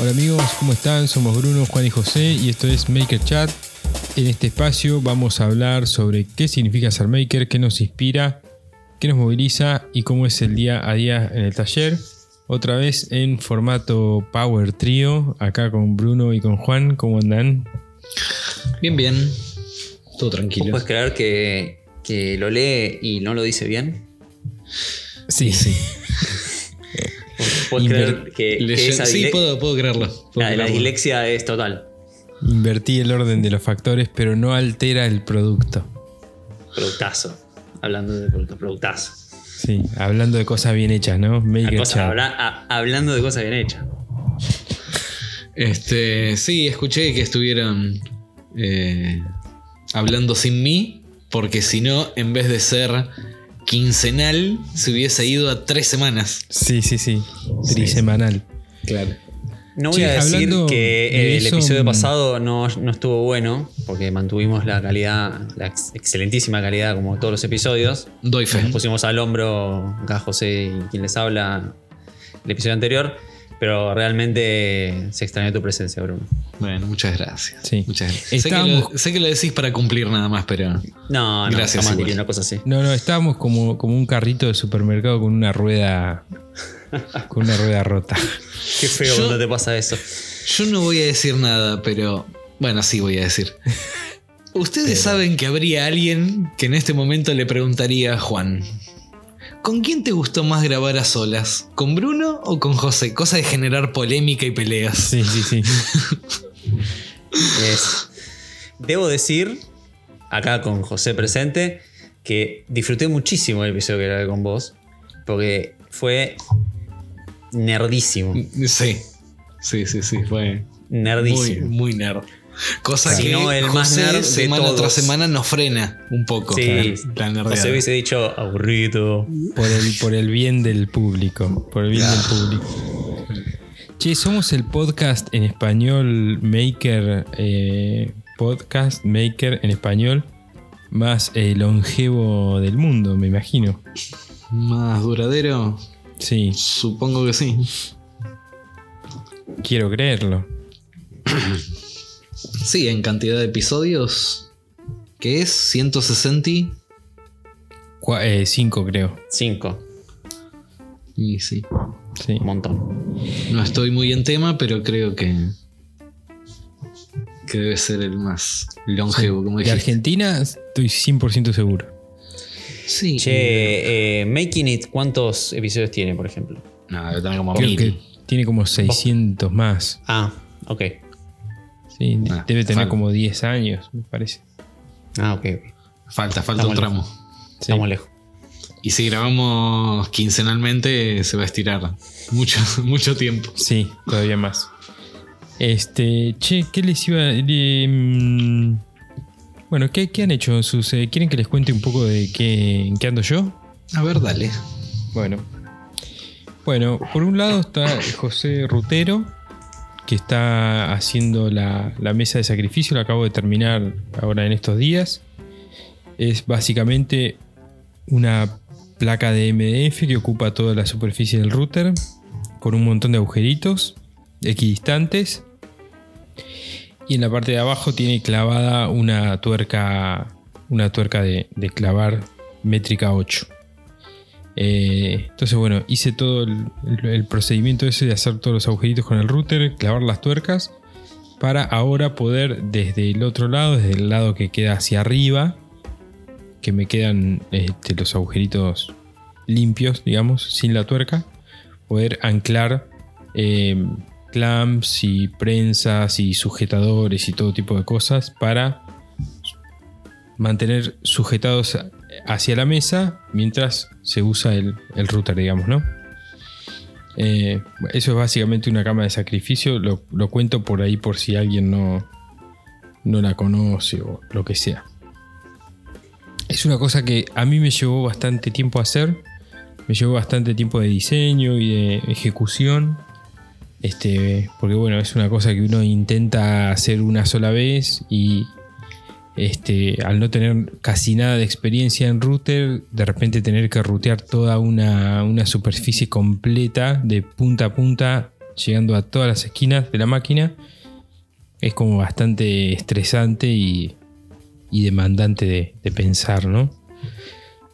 Hola amigos, ¿cómo están? Somos Bruno, Juan y José y esto es Maker Chat. En este espacio vamos a hablar sobre qué significa ser maker, qué nos inspira, qué nos moviliza y cómo es el día a día en el taller. Otra vez en formato Power Trio, acá con Bruno y con Juan. ¿Cómo andan? Bien, bien. Todo ¿Vos tranquilo. puedes creer que, que lo lee y no lo dice bien? Sí, sí. ¿Puedes Inver- creer que, que esa sí, puedo, puedo creerlo. puedo la, la dislexia es total? Invertí el orden de los factores, pero no altera el producto. Productazo. Hablando de producto, productazo. Sí, hablando de cosas bien hechas, ¿no? Cosa, habla- a- hablando de cosas bien hechas. Este, sí, escuché que estuvieron eh, hablando sin mí, porque si no, en vez de ser quincenal, se hubiese ido a tres semanas. Sí, sí, sí. Trisemanal. Claro. No voy a decir que de el eso, episodio mm. pasado no, no estuvo bueno, porque mantuvimos la calidad, la ex- excelentísima calidad como todos los episodios. Doy fe. Nos pusimos al hombro acá José y quien les habla el episodio anterior, pero realmente se extrañó tu presencia, Bruno. Bueno, muchas gracias. Sí. Muchas gracias. Sé, que lo, sé que lo decís para cumplir nada más, pero. No, no, Gracias, jamás igual. diría una cosa así. No, no, estábamos como, como un carrito de supermercado con una rueda. con una rueda rota. Qué feo Yo- cuando te pasa eso. Yo no voy a decir nada, pero. Bueno, sí voy a decir. Ustedes saben que habría alguien que en este momento le preguntaría a Juan: ¿Con quién te gustó más grabar a solas? ¿Con Bruno o con José? Cosa de generar polémica y peleas. Sí, sí, sí. Es- Debo decir, acá con José presente, que disfruté muchísimo el episodio que grabé con vos, porque fue nerdísimo. Sí. Sí, sí, sí. Fue muy, Nerdísimo. muy nerd. Cosa que no, el más José, nerd semana tras semana nos frena un poco. Sí, la nerdeada. José hubiese dicho aburrido. Por el, por el bien del público. Por el bien del público. Che, somos el podcast en español Maker. eh, podcast Maker en español. Más eh, longevo del mundo, me imagino. Más duradero. Sí, Supongo que sí. quiero creerlo. Sí, en cantidad de episodios. ¿Qué es? 160. y- Cua- eh, cinco, creo. Cinco. Y sí. Sí. Un montón. No estoy muy en tema, pero creo que. que debe ser el más longevo, como De. Argentina estoy 100% seguro. Sí. Che, eh, Making It, ¿cuántos episodios tiene, por ejemplo? No, tener como Creo mil. que tiene como 600 más. Ah, ok. Sí, Ah, debe tener falta. como 10 años, me parece. Ah, ok. Falta, falta Estamos un tramo. Sí. Estamos lejos. Y si grabamos quincenalmente, se va a estirar mucho, mucho tiempo. Sí, todavía más. Este, che, ¿qué les iba mm, Bueno, ¿qué, qué han hecho sus... eh, ¿Quieren que les cuente un poco de qué, en qué ando yo? A ver, dale. Bueno. Bueno, por un lado está José Rutero, que está haciendo la, la mesa de sacrificio, la acabo de terminar ahora en estos días. Es básicamente una placa de MDF que ocupa toda la superficie del router, con un montón de agujeritos equidistantes. Y en la parte de abajo tiene clavada una tuerca, una tuerca de, de clavar métrica 8. Eh, entonces, bueno, hice todo el, procedimiento ese de hacer todos los agujeritos con el router, clavar las tuercas, para ahora poder desde el otro lado, desde el lado que queda hacia arriba, que me quedan este, los agujeritos limpios, digamos, sin la tuerca, poder anclar eh, clamps y prensas y sujetadores y todo tipo de cosas para mantener sujetados hacia la mesa mientras se usa el, el router, digamos, ¿no? Eh, eso es básicamente una cama de sacrificio. Lo, lo cuento por ahí por si alguien no, no la conoce o lo que sea. Es una cosa que a mí me llevó bastante tiempo hacer. Me llevó bastante tiempo de diseño y de ejecución. Este, porque bueno, es una cosa que uno intenta hacer una sola vez y este, al no tener casi nada de experiencia en router, de repente tener que rutear toda una, una superficie completa de punta a punta llegando a todas las esquinas de la máquina. Es como bastante estresante y, demandante de, de pensar, ¿no?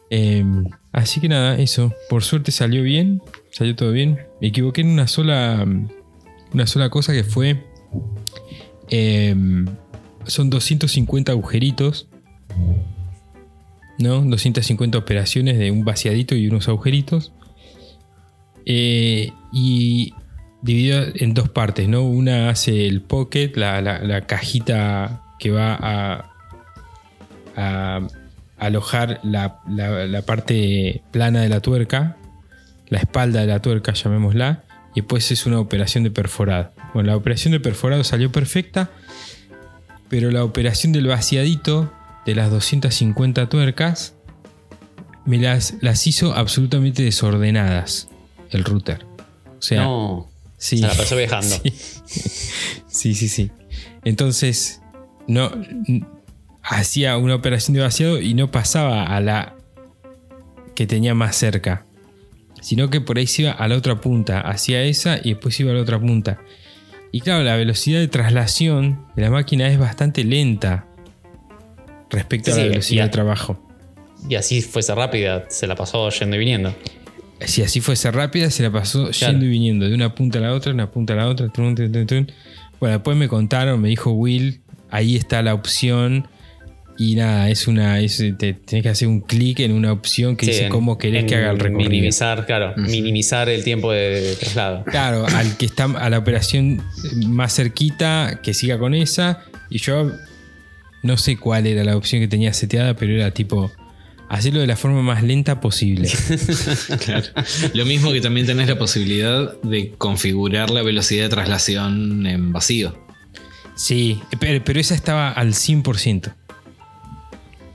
Em, así que nada, eso. Por suerte salió bien, salió todo bien. Me equivoqué en una sola, una sola cosa que fue... em, son 250 agujeritos. ¿No? 250 operaciones de un vaciadito y unos agujeritos. Eh, y dividido en dos partes, ¿no? Una hace el pocket, la, la- cajita que va a, a alojar la, la- la parte plana de la tuerca, la espalda de la tuerca, llamémosla, y después es una operación de perforado. Bueno, la operación de perforado salió perfecta, pero la operación del vaciadito de las 250 tuercas me las, las hizo absolutamente desordenadas el router. O sea, no. sí. Se la pasó viajando. Sí, sí, sí. sí. Entonces, no hacía una operación de vaciado y no pasaba a la que tenía más cerca, sino que por ahí se iba a la otra punta, hacía esa y después iba a la otra punta. Y claro, la velocidad de traslación de la máquina es bastante lenta respecto Sí, a la velocidad a- de trabajo. Y así fuese rápida, se la pasó yendo y viniendo. Si así fuese rápida, se la pasó Claro. yendo y viniendo de una punta a la otra, una punta a la otra. trun, trun, trun. Bueno, después me contaron, me dijo Will, ahí está la opción. Y nada, es una. Es, te, tenés que hacer un clic en una opción que Sí, dice en- cómo querés que haga el recorrido. Minimizar, claro, minimizar el tiempo de, de traslado. Claro, al que está a la operación más cerquita, que siga con esa. Y yo no sé cuál era la opción que tenía seteada, pero era tipo. Hacerlo de la forma más lenta posible. Claro. Lo mismo que también tenés la posibilidad de configurar la velocidad de traslación en vacío. Sí, pero, pero esa estaba al 100%.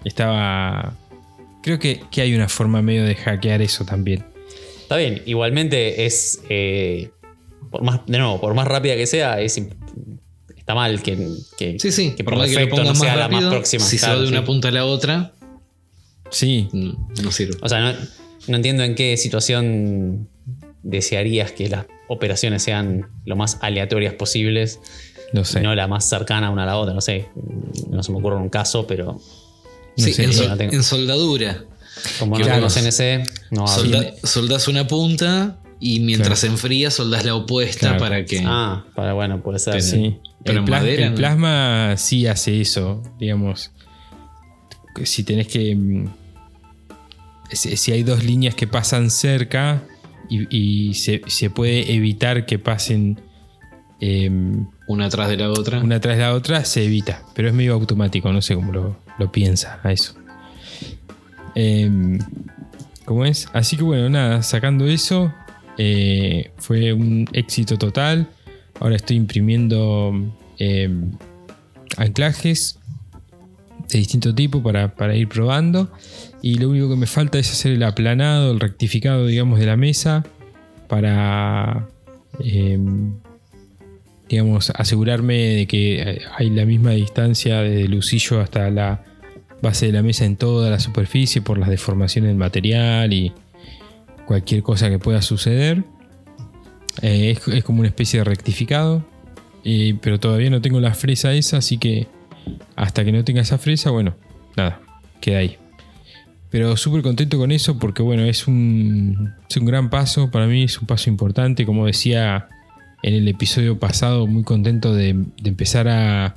Estaba... Creo que, que hay una forma medio de hackear eso también. Está bien, igualmente es. eh, por más, de nuevo, por más rápida que sea, es, está mal que, que, Sí, sí. que por que lo defecto no sea más la más rápido, próxima. Si se Claro, va de una sí. punta a la otra, Sí, no, no sirve. O sea, no, no entiendo en qué situación desearías que las operaciones sean lo más aleatorias posibles, no sé. no la más cercana una a la otra. No sé, no se me ocurre un caso, pero Sí, en, no sol- tengo. en soldadura. como no Claro. CNC, no. Solda- soldás una punta y mientras se enfría soldás la opuesta Claro. para que... Ah, para bueno, puede ser. Sí. Pero el, en plas- madera, el ¿no? plasma sí hace eso, digamos. Si tenés que... mm, Si, hay dos líneas que pasan cerca y, y se, se puede evitar que pasen em, Una atrás de la otra. una tras la otra, se evita. Pero es medio automático, no sé cómo lo, lo piensa a eso. Em, ¿Cómo es? Así que bueno, nada, sacando eso, eh, fue un éxito total. Ahora estoy imprimiendo em, anclajes de distinto tipo para, para ir probando. Y lo único que me falta es hacer el aplanado, el rectificado, digamos, de la mesa para, em, digamos, asegurarme de que eh, hay la misma distancia desde el usillo hasta la base de la mesa en toda la superficie por las deformaciones del material y cualquier cosa que pueda suceder. Eh, es, es como una especie de rectificado, eh, pero todavía no tengo la fresa esa, así que hasta que no tenga esa fresa, bueno, nada, queda ahí. Pero súper contento con eso porque bueno, es un, es un gran paso, para mí es un paso importante, como decía en el episodio pasado, muy contento de, de empezar a,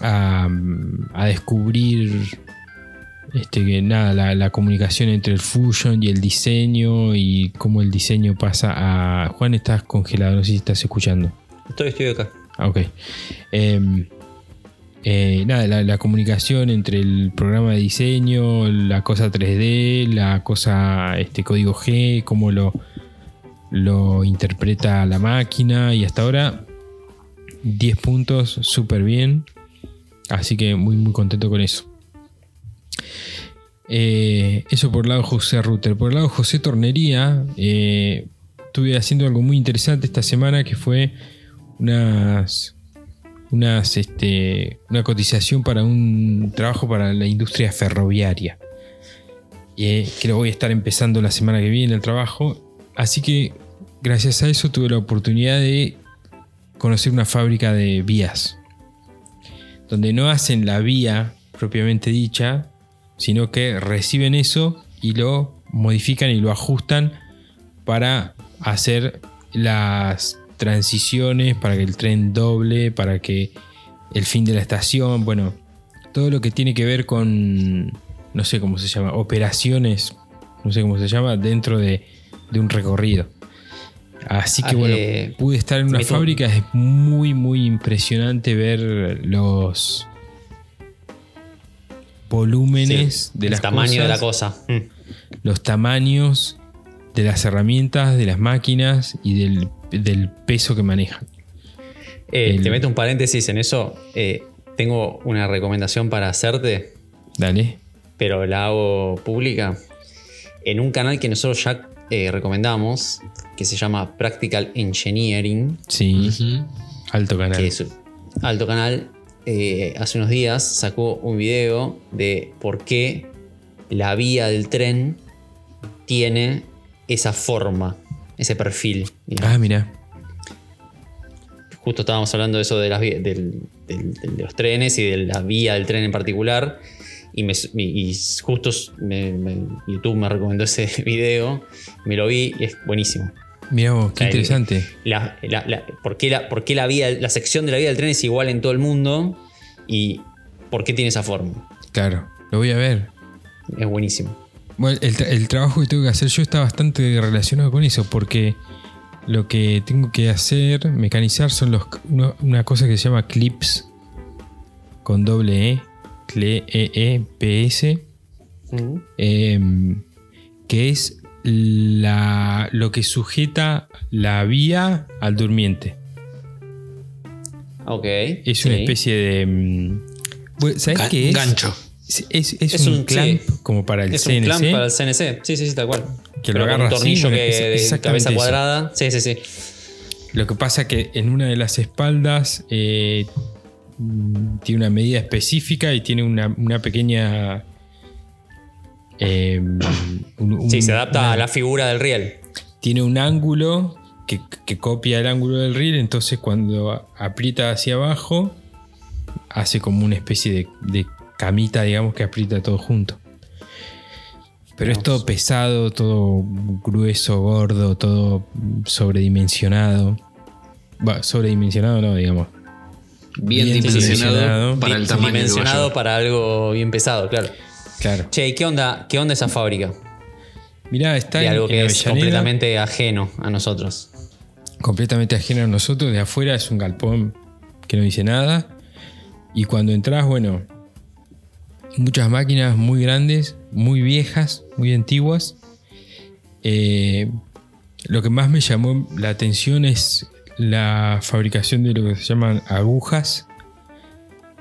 a, a descubrir este, que nada, la, la comunicación entre el Fusion y el diseño y cómo el diseño pasa a... Juan, estás congelado, no sé si estás escuchando. Estoy, estoy acá. Ah, ok. Em, eh, nada, la, la comunicación entre el programa de diseño, la cosa 3D, la cosa este código G, cómo lo, lo interpreta la máquina y hasta ahora 10 puntos, súper bien. Así que muy muy contento con eso. Eh, eso por el lado José Router. Por el lado José Tornería, eh, estuve haciendo algo muy interesante esta semana que fue unas, unas este, una cotización para un trabajo para la industria ferroviaria. Eh, que lo voy a estar empezando la semana que viene el trabajo. Así que gracias a eso tuve la oportunidad de conocer una fábrica de vías, donde no hacen la vía propiamente dicha, sino que reciben eso y lo modifican y lo ajustan para hacer las transiciones, para que el tren doble, para que el fin de la estación, bueno, todo lo que tiene que ver con, no sé cómo se llama, operaciones, no sé cómo se llama, dentro de, de un recorrido. Así que Ah, bueno, eh, pude estar en una fábrica, es muy, muy impresionante ver los volúmenes Sí, de el las tamaño de la cosa. Mm. los tamaños de las herramientas, de las máquinas y del, del peso que manejan. Eh, El- Te meto un paréntesis en eso. Eh, tengo una recomendación para hacerte, Dale. pero la hago pública. En un canal que nosotros ya eh, recomendamos, que se llama Practical Engineering, Sí, alto canal. que es un alto canal, eh, hace unos días sacó un video de por qué la vía del tren tiene esa forma, ese perfil. digamos. Ah, mira. Justo estábamos hablando de eso de, las, vi- del- del- del- de los trenes y de la vía del tren en particular. Y, me- y- y justo me- me- YouTube me recomendó ese video. Me lo vi y es buenísimo. Mira vos, qué interesante. La, la- ¿por, qué la, por qué la vía, la sección de la vía del tren es igual en todo el mundo? Y por qué tiene esa forma. Claro, lo voy a ver. Es buenísimo. Bueno, el, tra- el trabajo que tengo que hacer yo está bastante relacionado con eso, porque lo que tengo que hacer, mecanizar, son los una cosa que se llama clips con doble E, cle- E, S, em, que es la, lo que sujeta la vía al durmiente. Ok. Es una sí. especie de... mm, bueno, ¿Sabes qué es? Gancho. Es, es- es Es un, un- clamp sí. como para el Es un CNC. clamp para el CNC. Sí, sí, sí, tal cual. Que lo Pero agarra un así, tornillo bueno, que es de exactamente cabeza eso. cuadrada. Sí, sí, sí. Lo que pasa que en una de las espaldas eh, mm, tiene una medida específica y tiene una, una pequeña. eh, un- un- Sí, se adapta una- a la figura del riel. Tiene un ángulo que, que copia el ángulo del riel, entonces cuando aprieta hacia abajo, hace como una especie de, de camita, digamos, que aprieta todo junto. Pero es todo pesado, todo grueso, gordo, todo sobredimensionado. Va, sobredimensionado no, digamos. Bien, Bien dimensionado dimensionado. para el tamaño Dimensionado para algo bien pesado, claro. Claro. Che, ¿y qué onda, qué onda esa fábrica? Mirá, está De en, algo en que es Avellaneda, completamente ajeno a nosotros. completamente ajeno a nosotros. De afuera es un galpón que no dice nada. Y cuando entras, bueno, muchas máquinas muy grandes, muy viejas, muy antiguas. Eh, lo que más me llamó la atención es la fabricación de lo que se llaman agujas,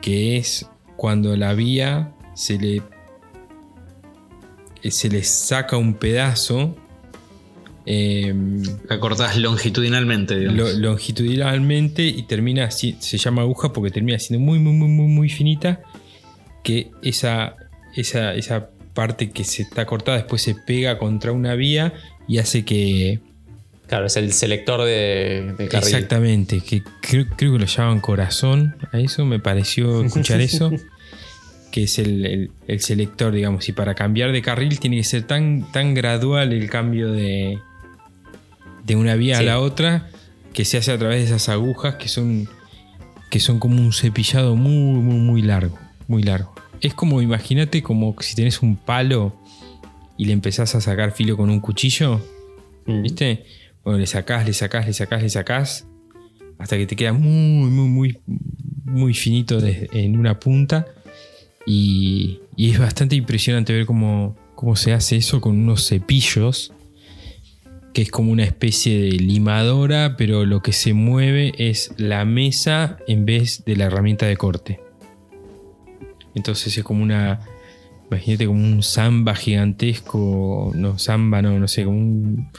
que es cuando la vía se le, eh, se le saca un pedazo. eh, La cortás longitudinalmente, digamos. lo- longitudinalmente y termina así, se llama aguja porque termina siendo muy, muy, muy, muy, muy finita, que esa, esa, esa parte que se está cortada después se pega contra una vía y hace que... Claro, es el selector de, de carril. Exactamente, que creo, creo que lo llaman corazón a eso, me pareció escuchar eso, que es el, el- el selector, digamos, y para cambiar de carril tiene que ser tan, tan gradual el cambio de, de una vía a la otra que se hace a través de esas agujas que son, que son como un cepillado muy, muy, muy largo, muy largo. Es como, imagínate, como si tenés un palo y le empezás a sacar filo con un cuchillo. Mm. ¿Viste? Bueno, le sacás, le sacás, le sacás, le sacás. Hasta que te queda muy, muy, muy, muy finito en una punta. Y, y es bastante impresionante ver cómo, cómo se hace eso con unos cepillos. Que es como una especie de limadora, pero lo que se mueve es la mesa en vez de la herramienta de corte. Entonces es como una. Imagínate como un samba gigantesco. No, samba, no, no sé, como un.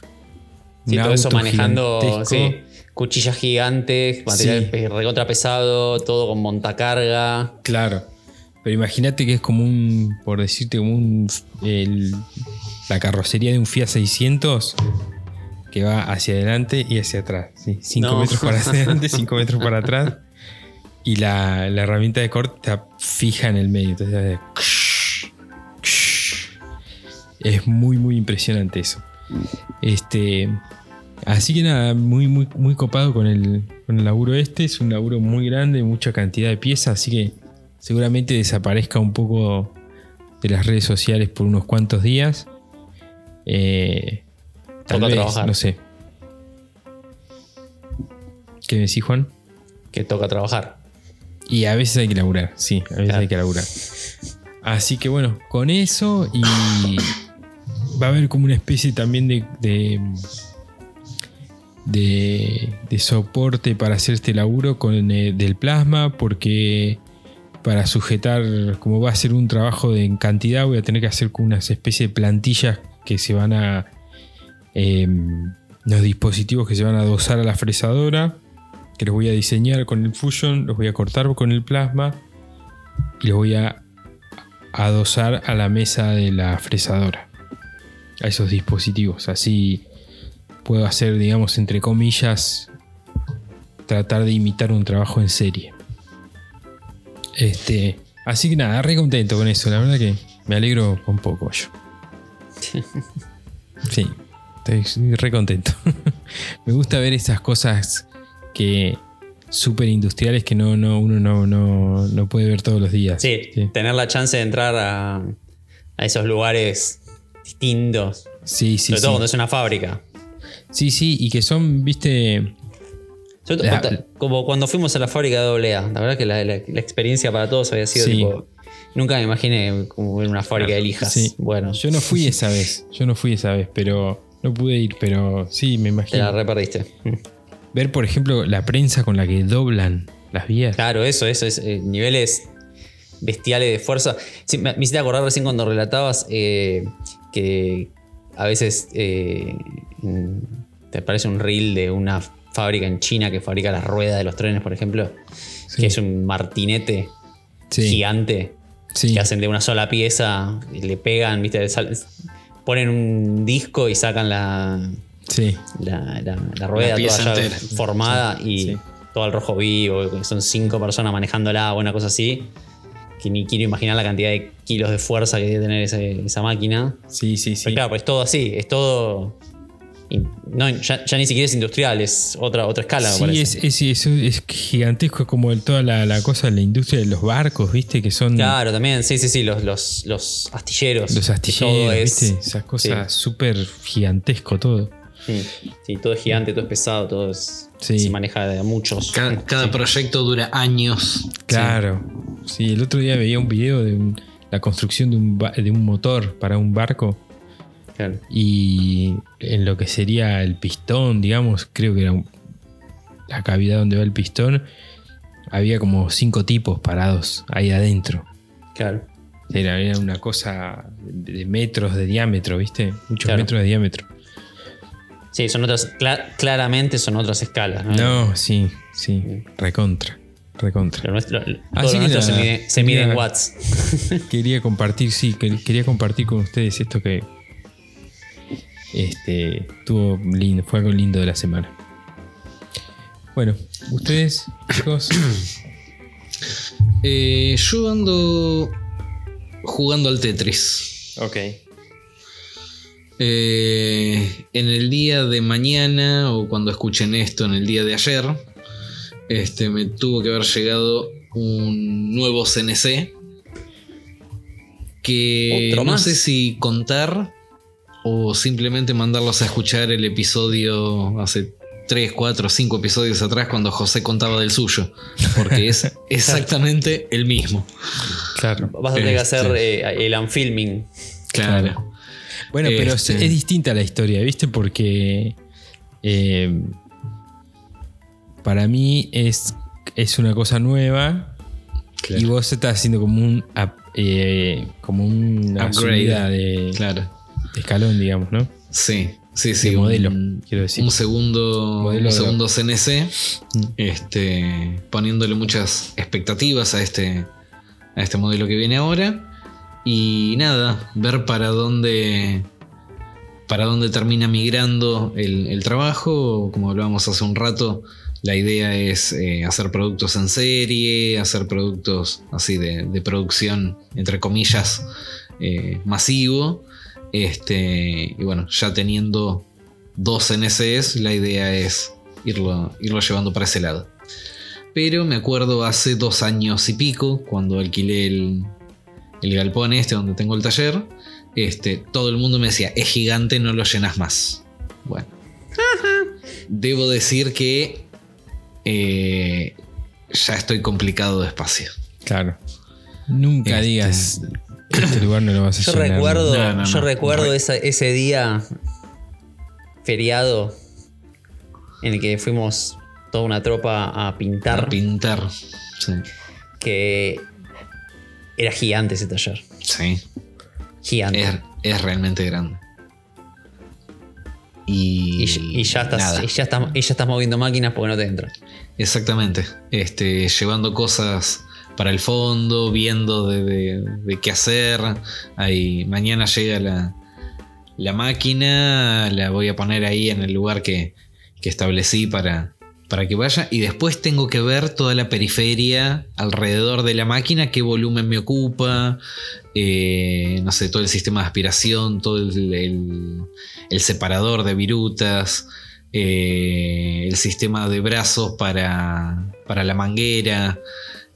Sí, todo eso manejando sí, cuchillas gigantes, material Sí. recontra pesado, todo con montacarga. Claro. Pero imagínate que es como un, por decirte, como un, el- la carrocería de un Fiat 600, que va hacia adelante y hacia atrás. 5 No. metros para adelante, 5 metros para atrás. Y la, la herramienta de corte está fija en el medio. Entonces es muy, muy impresionante eso. Este. Así que nada, muy, muy, muy copado con el, con el laburo este. Es un laburo muy grande, mucha cantidad de piezas, así que seguramente desaparezca un poco de las redes sociales por unos cuantos días. Eh, tal vez, trabajar. no sé. ¿Qué me decís, Juan? Que toca trabajar. Y a veces hay que laburar, sí, a veces Claro. hay que laburar. Así que bueno, con eso y va a haber como una especie también de, de, soporte para hacer este laburo con eh, del plasma porque para sujetar, como va a ser un trabajo de, en cantidad, voy a tener que hacer con unas especies de plantillas que se van a... eh, los dispositivos que se van a dosar a la fresadora que los voy a diseñar con el Fusion, los voy a cortar con el plasma y los voy a adosar a la mesa de la fresadora. A esos dispositivos. Así puedo hacer, digamos, entre comillas, tratar de imitar un trabajo en serie. Este, así que nada, re contento con eso. La verdad que me alegro un poco yo. Sí, estoy re contento. me gusta ver esas cosas que súper industriales que no, no, uno no, no, no puede ver todos los días. Sí, sí, tener la chance de entrar a, a esos lugares distintos. sí. sí, sobre todo sí. cuando es una fábrica. Sí, sí, y que son, viste, Sobre todo, La- como cuando fuimos a la fábrica de AA. La verdad que la, la- la experiencia para todos había sido Sí. tipo. Nunca me imaginé como ver una fábrica de lijas. Sí. Bueno, yo no fui esa vez, yo no fui esa vez, pero no pude ir, pero sí, me te la imagino. reperdiste. Ver, por ejemplo, la prensa con la que doblan las vías. Claro, eso, eso es eh, niveles bestiales de fuerza. Sí, me, me hiciste acordar recién cuando relatabas eh, que a veces eh, te parece un reel de una fábrica en China que fabrica las ruedas de los trenes, por ejemplo, Sí. que es un martinete Sí. gigante Sí. que hacen de una sola pieza y le pegan, ¿viste? Ponen un disco y sacan la, Sí. la, la- la rueda toda ya formada y sí. todo al rojo vivo, son cinco personas manejándola, o una cosa así. Que ni quiero imaginar la cantidad de kilos de fuerza que debe tener ese- esa máquina. Sí, sí, sí. Pero claro, pues es todo así, es todo. No, ya, ya ni siquiera es industrial, es otra, otra escala, Sí, es, es, es, es gigantesco como el, toda la, la cosa de la industria de los barcos, ¿viste? Que son Claro, también, sí, sí, sí, los, los, los astilleros. los astilleros, ¿viste? Esas cosas súper gigantesco todo. Sí, sí, todo es gigante, todo es pesado, todo es, Sí. se maneja de muchos. Cada, cada proyecto dura años. Claro. Sí. el otro día veía un video de un- la construcción de un, ba- de un motor para un barco Claro. y en lo que sería el pistón, digamos, creo que era un- la cavidad donde va el pistón, había como cinco tipos parados ahí adentro. claro. Era, era una cosa de, de metros de diámetro, ¿viste? Muchos Claro. metros de diámetro. Sí, son otras, cla- claramente son otras escalas. No, No, sí, sí, recontra, recontra. Lo nuestro, lo- todo Así lo que nuestro se mide, se mide en quería- watts. Quería compartir, sí, que- quería compartir con ustedes esto que este tuvo lindo, fue algo lindo de la semana. Bueno, ustedes, chicos, Eh, yo ando jugando al Tetris. ok. Eh, en el día de mañana o cuando escuchen esto en el día de ayer, este, me tuvo que haber llegado un nuevo CNC que ¿Otro no sé si contar o simplemente mandarlos a escuchar el episodio hace 3, 4, 5 episodios atrás cuando José contaba del suyo, porque es exactamente el mismo. Claro. Vas a tener que Este. hacer eh, el unfilming. Claro. Bueno, pero es, Este- es distinta la historia, ¿viste? Porque eh, para mí es, es una cosa nueva Claro. y vos estás haciendo como un up- eh, como una Upgrade. subida de, Claro. de escalón, digamos, ¿no? Sí, sí, sí. de modelo, un- quiero decir. un segundo, Modelo un de- segundo CNC, Mm. este, poniéndole muchas expectativas a este, a este modelo que viene ahora. Y nada, ver para dónde, para dónde termina migrando el, trabajo. Como hablábamos hace un rato, la idea es eh, hacer productos en serie, hacer productos así de, de producción, entre comillas, eh, masivo. Este, y bueno, ya teniendo dos NCS, la idea es irlo, irlo llevando para ese lado. Pero me acuerdo hace dos años y pico, cuando alquilé el, el galpón este donde tengo el taller, este, todo el mundo me decía, es gigante, no lo llenas más. Bueno. Debo decir que eh, ya estoy complicado de espacio. Claro. Nunca Este- digas que este lugar no lo vas a Yo llenar. recuerdo, No, no, yo no. recuerdo esa- ese día feriado en el que fuimos toda una tropa a pintar, A pintar. Sí. que era gigante ese taller. sí. Gigante. Es, es realmente grande. Y, y, y ya estás, nada. y ya estás, y ya estás moviendo máquinas porque no te entra. Exactamente. Este, llevando cosas para el fondo, viendo de, de- de qué hacer. Ahí, mañana llega la, la máquina, la voy a poner ahí en el lugar que, que establecí para, para que vaya. Y después tengo que ver toda la periferia alrededor de la máquina, qué volumen me ocupa, eh, no sé, todo el sistema de aspiración, todo el, separador de virutas, eh, el sistema de brazos para, para la manguera.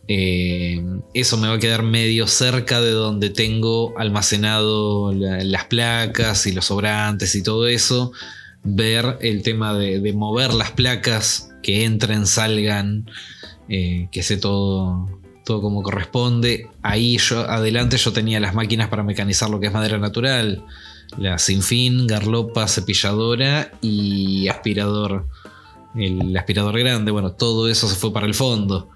eh, eso me va a quedar medio cerca de donde tengo almacenado la- las placas y los sobrantes y todo eso. Ver el tema de, de mover las placas, que entren, salgan, eh, que sé todo, todo como corresponde. Ahí yo, adelante yo tenía las máquinas para mecanizar lo que es madera natural. La sinfín, garlopa, cepilladora y aspirador. El aspirador grande, bueno, todo eso se fue para el fondo.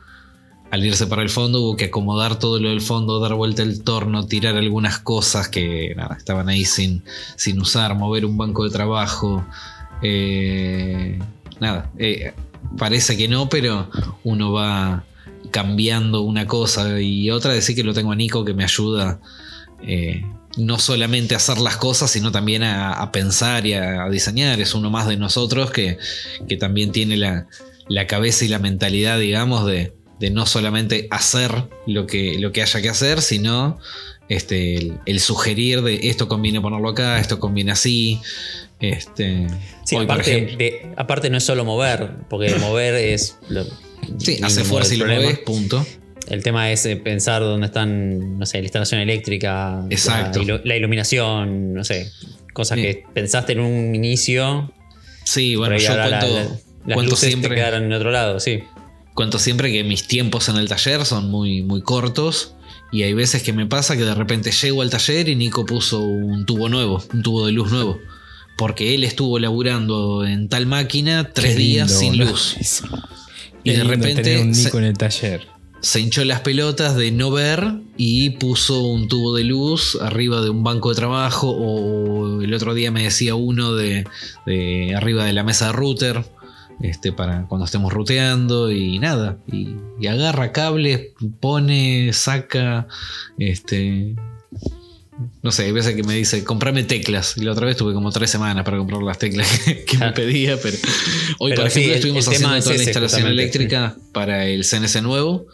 Al irse para el fondo hubo que acomodar todo lo del fondo, dar vuelta el torno, tirar algunas cosas que nada, estaban ahí sin, sin usar, mover un banco de trabajo. eh, nada, eh, parece que no, pero uno va cambiando una cosa y otra. Decir que lo tengo a Nico que me ayuda eh, no solamente a hacer las cosas, sino también a, pensar y a, a diseñar. Es uno más de nosotros que, que también tiene la, la cabeza y la mentalidad, digamos, de, de no solamente hacer lo que, lo que haya que hacer, sino este, el, el sugerir de esto conviene ponerlo acá, esto conviene así. Este, Sí, hoy, por aparte, ejemplo- de- aparte no es solo mover, porque mover es. Lo, sí, hace fuerza y lo mueves, punto. El tema es eh, pensar dónde están, no sé, la instalación eléctrica, Exacto. La, ilu- la iluminación, no sé, cosas que pensaste en un inicio, Sí, bueno, yo la- la- las cuento luces siempre. te quedaron en otro lado, sí. Cuento siempre que mis tiempos en el taller son muy, muy cortos. Y hay veces que me pasa que de repente llego al taller y Nico puso un tubo nuevo, un tubo de luz nuevo. Porque él estuvo laburando en tal máquina tres días sin luz. Y de repente tener un se- Nico en el taller. Se hinchó las pelotas de no ver y puso un tubo de luz arriba de un banco de trabajo. O el otro día me decía uno de, de arriba de la mesa de router. Este, para cuando estemos ruteando y nada. Y, y agarra cables, pone, saca. Este. No sé, hay veces que me dice, comprame teclas. Y la otra vez tuve como tres semanas para comprar las teclas que, que me pedía. Pero hoy, Pero por sí, ejemplo, el- estuvimos el haciendo es toda la instalación eléctrica para el CNC nuevo.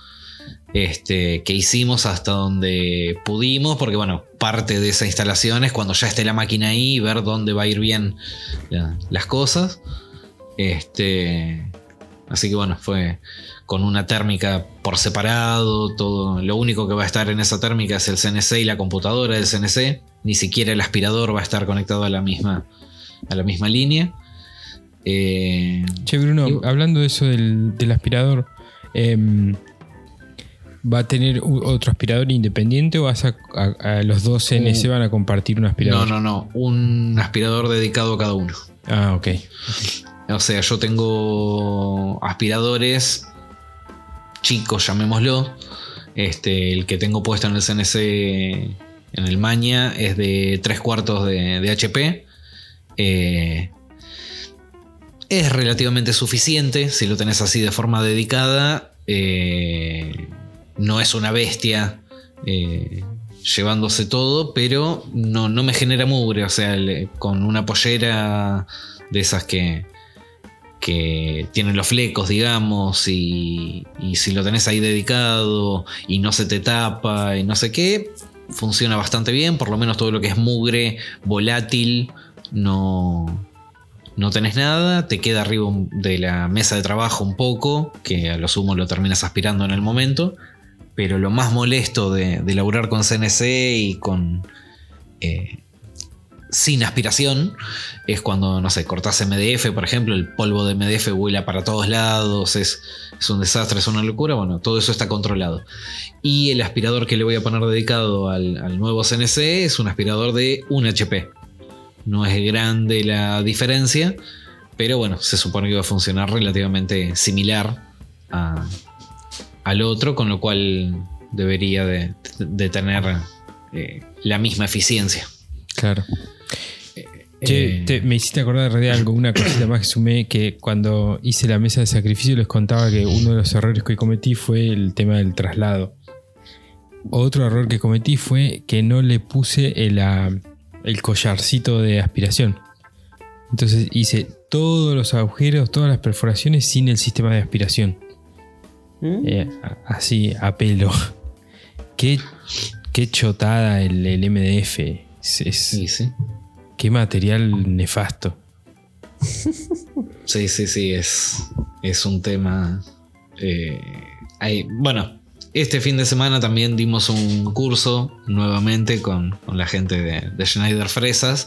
Este, que hicimos hasta donde pudimos, porque bueno, parte de esa instalación es cuando ya esté la máquina ahí, ver dónde va a ir bien la- las cosas. Este, así que bueno, fue con una térmica por separado, todo. Lo único que va a estar en esa térmica es el CNC y la computadora del CNC. Ni siquiera el aspirador va a estar conectado a la misma, a la misma línea. Eh, Che, Bruno, Y- hablando de eso del, del aspirador, em, ¿va a tener otro aspirador independiente o vas a, a- a los dos CNC Uh. van a compartir un no, aspirador? no, no. Un aspirador dedicado a cada uno. Ah, ok. O sea, yo tengo aspiradores chicos, llamémoslo. Este, el que tengo puesto en el CNC, en el Maña, es de 3 cuartos de, HP. Eh, es relativamente suficiente si lo tenés así de forma dedicada. Eh, no es una bestia. eh, llevándose todo, pero no, no me genera mugre. O sea, con una pollera de esas que, que tienen los flecos, digamos, y, y si lo tenés ahí dedicado y no se te tapa y no sé qué, funciona bastante bien. Por lo menos todo lo que es mugre, volátil, no, no tenés nada. Te queda arriba de la mesa de trabajo un poco, que a lo sumo lo terminas aspirando en el momento. Pero lo más molesto de, de laburar con CNC y con. eh, sin aspiración es cuando, no sé, cortás MDF, por ejemplo, el polvo de MDF vuela para todos lados, es, un desastre, es una locura. Bueno, todo eso está controlado. Y el aspirador que le voy a poner dedicado al, nuevo CNC es un aspirador de 1 HP. No es grande la diferencia, pero bueno, se supone que va a funcionar relativamente similar al otro, con lo cual debería de, de tener eh, la misma eficiencia. Claro. Che, Eh, te- me hiciste acordar de algo, una cosita más que sumé, que cuando hice la mesa de sacrificio les contaba que uno de los errores que cometí fue el tema del traslado. Otro error que cometí fue que no le puse el, ah, el collarcito de aspiración. Entonces hice todos los agujeros, todas las perforaciones sin el sistema de aspiración. ¿Mm? Eh, así, a pelo. Qué, qué chotada el, el MDF. Es- es- sí, sí. Qué material nefasto. Sí, sí, sí, es, es un tema. eh, bueno, este fin de semana también dimos un curso nuevamente con, con la gente de, de Schneider Fresas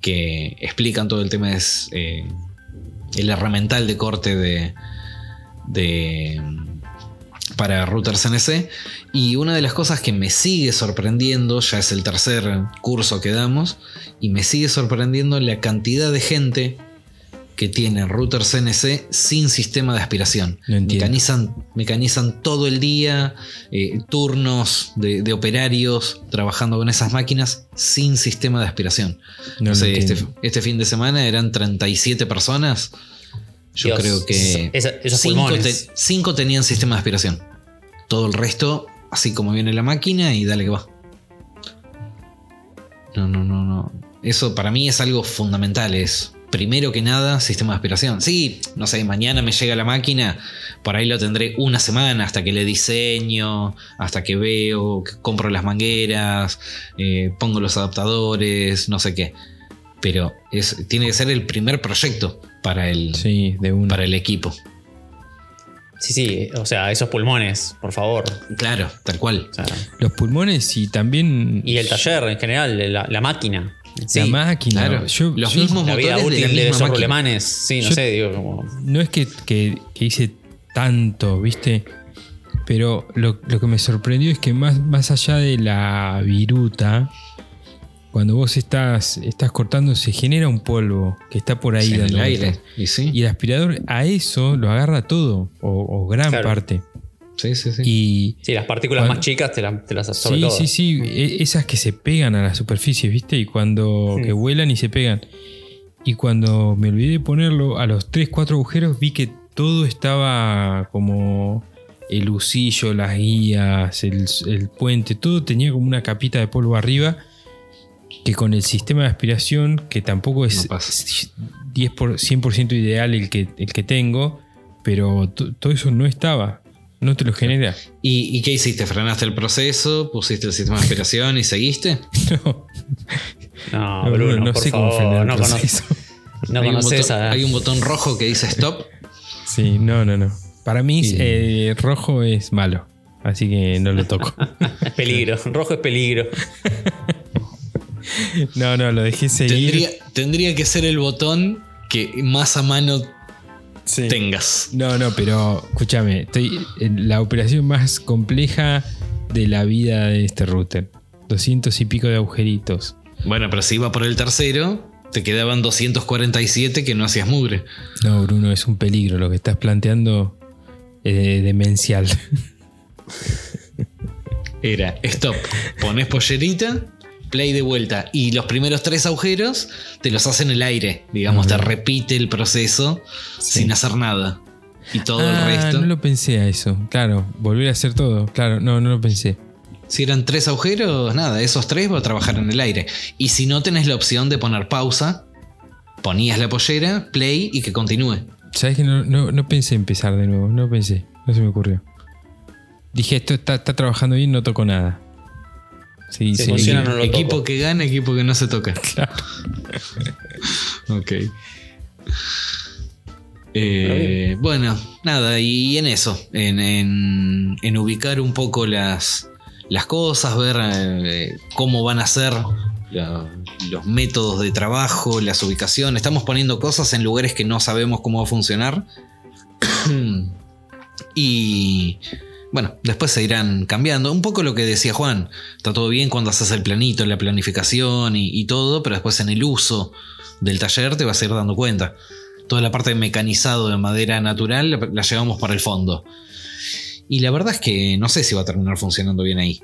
que explican todo el tema, es eh, el herramental de corte de, de para router CNC. Y una de las cosas que me sigue sorprendiendo, ya es el tercer curso que damos, y me sigue sorprendiendo la cantidad de gente que tiene router CNC sin sistema de aspiración. No mecanizan, mecanizan todo el día, eh, turnos de, de operarios trabajando con esas máquinas sin sistema de aspiración. No este, este fin de semana eran 37 personas. Yo Dios, creo que esa- esos cinco, pulmones. te- cinco tenían sistema de aspiración. Todo el resto, así como viene la máquina y dale que va. No, no, no, no. Eso para mí es algo fundamental. Es primero que nada sistema de aspiración. Sí, no sé, mañana me llega la máquina. Por ahí lo tendré una semana hasta que le diseño, hasta que veo, que compro las mangueras, eh, pongo los adaptadores, no sé qué. Pero es, tiene que ser el primer proyecto para el, Sí, de para el equipo. Sí, sí, o sea, esos pulmones, por favor. Claro, tal cual. O sea, Los pulmones y también. y el taller en general, la, la máquina. Sí, la máquina. claro. Yo, Los yo mismos La vida motores de la esos rulemanes. Sí, no Yo- sé, digo, como. No es que, que- que hice tanto, ¿viste? Pero lo, lo que me sorprendió es que más, más allá de la viruta, cuando vos estás, estás cortando, se genera un polvo que está por ahí en el dando aire. vueltas. Y sí. Y el aspirador a eso lo agarra todo, o, o gran Claro. parte. sí, sí, sí. Y Sí, las partículas Cuando- más chicas te, la- te las absorbe sí, todo. sí, sí, e- esas que se pegan a la superficie, ¿viste? Y cuando Sí. que vuelan y se pegan. Y cuando me olvidé de ponerlo a los 3, 4 agujeros, vi que todo estaba como el usillo, las guías, el, el puente, todo tenía como una capita de polvo arriba. Que con el sistema de aspiración, que tampoco es No pasa. 10 por, 100% ideal el que, el que tengo, pero to- todo eso no estaba. No te lo genera. ¿Y, y qué hiciste? ¿Frenaste el proceso? ¿Pusiste el sistema de aspiración y seguiste? No. No, No, Bruno, no por sé cómo favor, frenar el no, proceso. no hay, un conoces botón, a. hay un botón rojo que dice stop. Sí, no, no, no. Para mí eh, rojo es malo, así que no lo toco. Peligro. Rojo es peligro. No, no, lo dejé seguir. Tendría, tendría que ser el botón que más a mano Sí. tengas. No, no, pero escúchame, estoy en la operación más compleja de la vida de este router. 200 y pico de agujeritos. Bueno, pero si iba por el tercero, te quedaban 247 que no hacías mugre. No, Bruno, es un peligro lo que estás planteando eh, demencial. Era stop, pones pollerita, play de vuelta. Y los primeros tres agujeros te los hace en el aire. Digamos, te repite el proceso Sí. sin hacer nada. Y todo Ah, el resto. No lo pensé a eso. Claro, volver a hacer todo. Claro, no, no lo pensé. Si eran tres agujeros, nada, esos tres va a trabajar en el aire. Y si no tenés la opción de poner pausa, ponías la pollera, play y que continúe. ¿Sabes que no, no, no pensé empezar de nuevo? No pensé, no se me ocurrió. Dije, esto está, está trabajando bien, no toco nada. Sí, no lo equipo toco. que gana, equipo que no se toca. Claro. Ok. Eh, bueno, nada, y en eso, en, en- en ubicar un poco las, las cosas, ver eh, cómo van a ser la- los métodos de trabajo, las ubicaciones. Estamos poniendo cosas en lugares que no sabemos cómo va a funcionar. y bueno, después se irán cambiando. Un poco lo que decía Juan, está todo bien cuando haces el planito, la planificación y, todo, pero después en el uso del taller te vas a ir dando cuenta. Toda la parte de mecanizado de madera natural la, llevamos para el fondo. Y la verdad es que no sé si va a terminar funcionando bien ahí.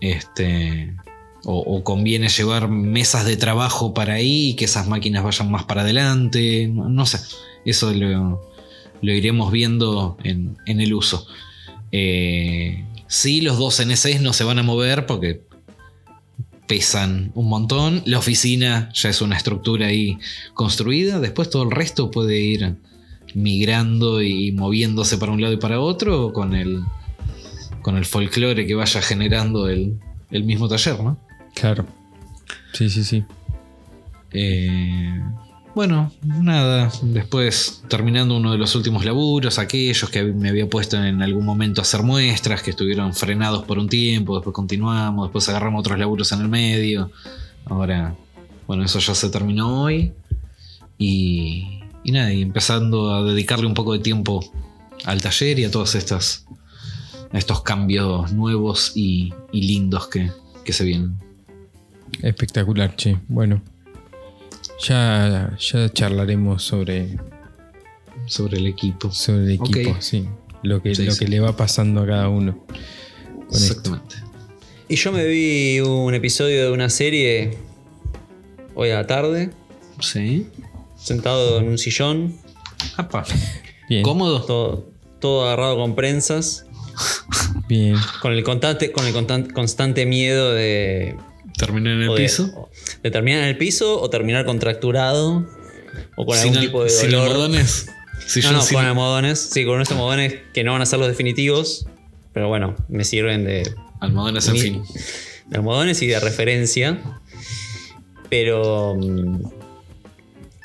Este. O, conviene llevar mesas de trabajo para ahí que esas máquinas vayan más para adelante. No, no sé. Eso lo, lo iremos viendo en, en el uso. Eh, sí, los dos NCs no se van a mover porque pesan un montón. La oficina ya es una estructura ahí construida. Después todo el resto puede ir migrando y moviéndose para un lado y para otro con el, con el folclore que vaya generando el, el mismo taller, ¿no? Claro. Sí, sí, sí. Eh, bueno, nada. Después terminando uno de los últimos laburos, aquellos que me había puesto en algún momento a hacer muestras, que estuvieron frenados por un tiempo, después continuamos, después agarramos otros laburos en el medio. Ahora, bueno, eso ya se terminó hoy. Y, y nada, y empezando a dedicarle un poco de tiempo al taller y a todos estos, a estos cambios nuevos y, y lindos que, que se vienen. Espectacular, che. Bueno. Ya, ya charlaremos sobre, Sobre el equipo. sobre el equipo, sí. Lo que, Sí, lo sí. que le va pasando a cada uno. Con esto. Exactamente. Y yo me vi un episodio de una serie hoy a la tarde, Sí. sentado en un sillón, Apa. Bien, ¿Cómodo? todo, todo agarrado con prensas, bien. con el constante, con el constan- constante miedo de, Terminé en el o de- piso. de terminar en el piso o terminar contracturado o con sin, algún tipo de sin dolor. almohadones. Si No, no, sin- con almohadones. Sí, con unos almohadones que no van a ser los definitivos. Pero bueno, me sirven de, almohadones, en Mi- fin. de almohadones y de referencia. Pero mm,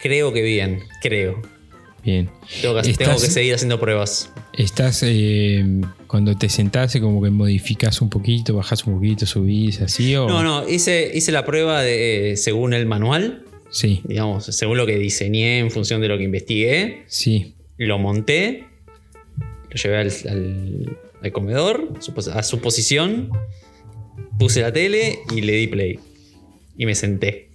creo que bien, creo. Bien. Tengo que, Estás- tengo que seguir haciendo pruebas. Estás, eh, cuando te sentás, como que modificás un poquito, bajás un poquito, subís, así o. No, no, hice, hice la prueba de, eh, según el manual, Sí, digamos, según lo que diseñé en función de lo que investigué. sí. Lo monté, lo llevé al, al- al comedor, a su posición, puse la tele y le di play. Y me senté.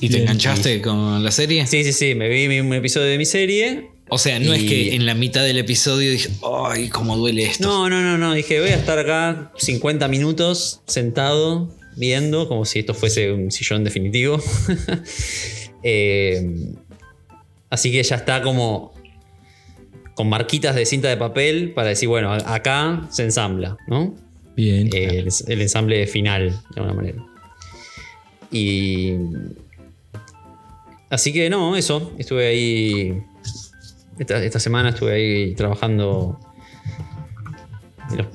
¿Y te enganchaste con la serie? Sí, sí, sí, me vi un episodio de mi serie. O sea, no es que en la mitad del episodio dije, ¡ay, cómo duele esto! No, no, no, no. Dije, voy a estar acá 50 minutos sentado, viendo, como si esto fuese un sillón definitivo. Eh, así que ya está como con marquitas de cinta de papel para decir, bueno, acá se ensambla, ¿no? Bien. Eh, el, el ensamble final, de alguna manera. Y. Así que no, eso. Estuve ahí. Esta, esta semana estuve ahí trabajando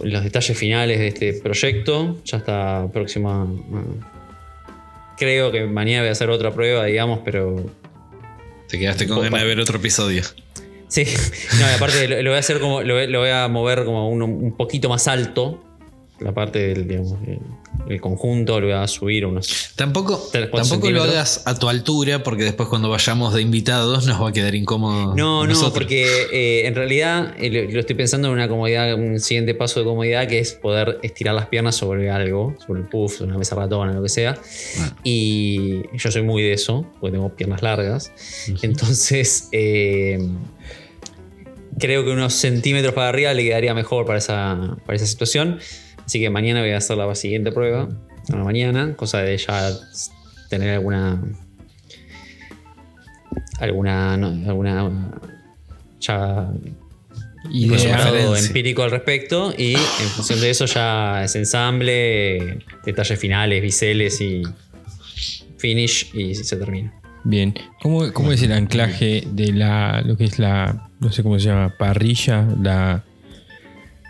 los, detalles finales de este proyecto. Ya está próxima. Creo que mañana voy a hacer otra prueba, digamos, pero Te quedaste con ganas de ver otro episodio. Sí, no, y aparte lo, lo voy a hacer como. Lo, voy- lo voy a mover como uno, un poquito más alto. La parte del, digamos, el, el conjunto lo voy a subir unos. Tampoco, tampoco lo hagas a tu altura, porque después cuando vayamos de invitados nos va a quedar incómodo. No, no, porque eh, en realidad eh, lo, estoy pensando en una comodidad, un siguiente paso de comodidad que es poder estirar las piernas sobre algo, sobre el puff, sobre una mesa ratona, lo que sea. Bueno. Y yo soy muy de eso, porque tengo piernas largas. Entonces, eh, creo que unos centímetros para arriba le quedaría mejor para esa, para esa situación. Así que mañana voy a hacer la siguiente prueba, a la mañana, cosa de ya tener alguna. alguna. no, alguna. ya Idea. resultado referencia. empírico al respecto y en función de eso ya es ensamble, detalles finales, biseles y finish y se termina. Bien. ¿Cómo, cómo es el anclaje de la. lo que es la. no sé cómo se llama, parrilla? La,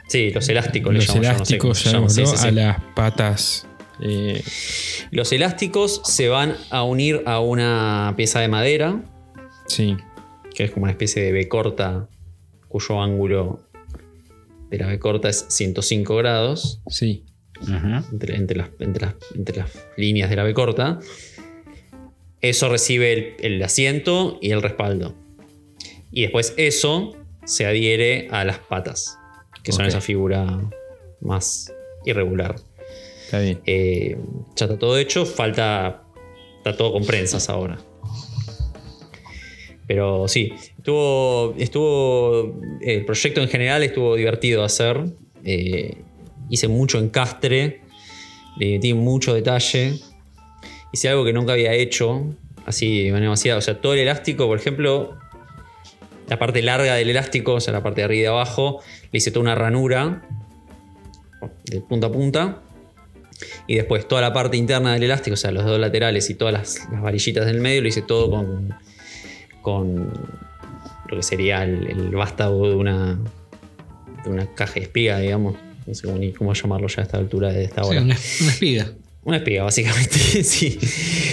Sí, los elásticos le los llamo yo, no sé elásticos. Sí, llamémoslo, sí, sí. a las patas. eh, Los elásticos se van a unir a una pieza de madera, sí. que es como una especie de B corta, cuyo ángulo de la B corta es 105 grados. Sí. entre, entre las, entre las- entre las líneas de la B corta. Eso recibe el, el asiento y el respaldo. Y después eso se adhiere a las patas, que son esa figura más irregular. Está bien. Eh, ya está todo hecho, falta. Está todo con prensas ahora. Pero sí, estuvo. estuvo el proyecto en general estuvo divertido de hacer. Eh, hice mucho encastre, le metí mucho detalle. Hice algo que nunca había hecho, así de manera demasiado. O sea, todo el elástico, por ejemplo, la parte larga del elástico, o sea, la parte de arriba y de abajo, le hice toda una ranura de punta a punta. Y después toda la parte interna del elástico, o sea, los dos laterales y todas las, las varillitas del medio, lo hice todo con, con lo que sería el, el vástago de una, de una caja de espiga, digamos. No sé cómo, ni cómo llamarlo ya a esta altura de esta Sí, hora. una, una espiga. Una espiga, básicamente, sí.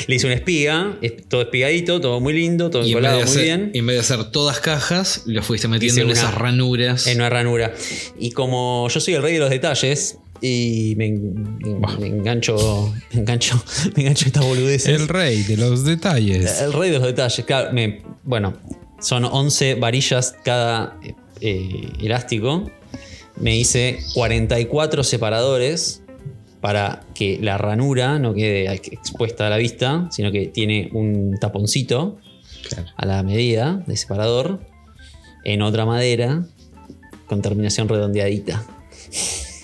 Le hice una espiga, es- todo espigadito, todo muy lindo, todo en, encolado muy hacer, bien. y en vez de hacer todas cajas, lo fuiste metiendo en una- esas ranuras. En una ranura. Y como yo soy el rey de los detalles y me, me- me engancho, me engancho, me engancho a estas boludeces. El rey de los detalles. El rey de los detalles, claro. me- bueno, son 11 varillas cada eh, elástico. Me hice 44 separadores para que la ranura no quede expuesta a la vista, sino que tiene un taponcito Claro. a la medida de separador en otra madera con terminación redondeadita.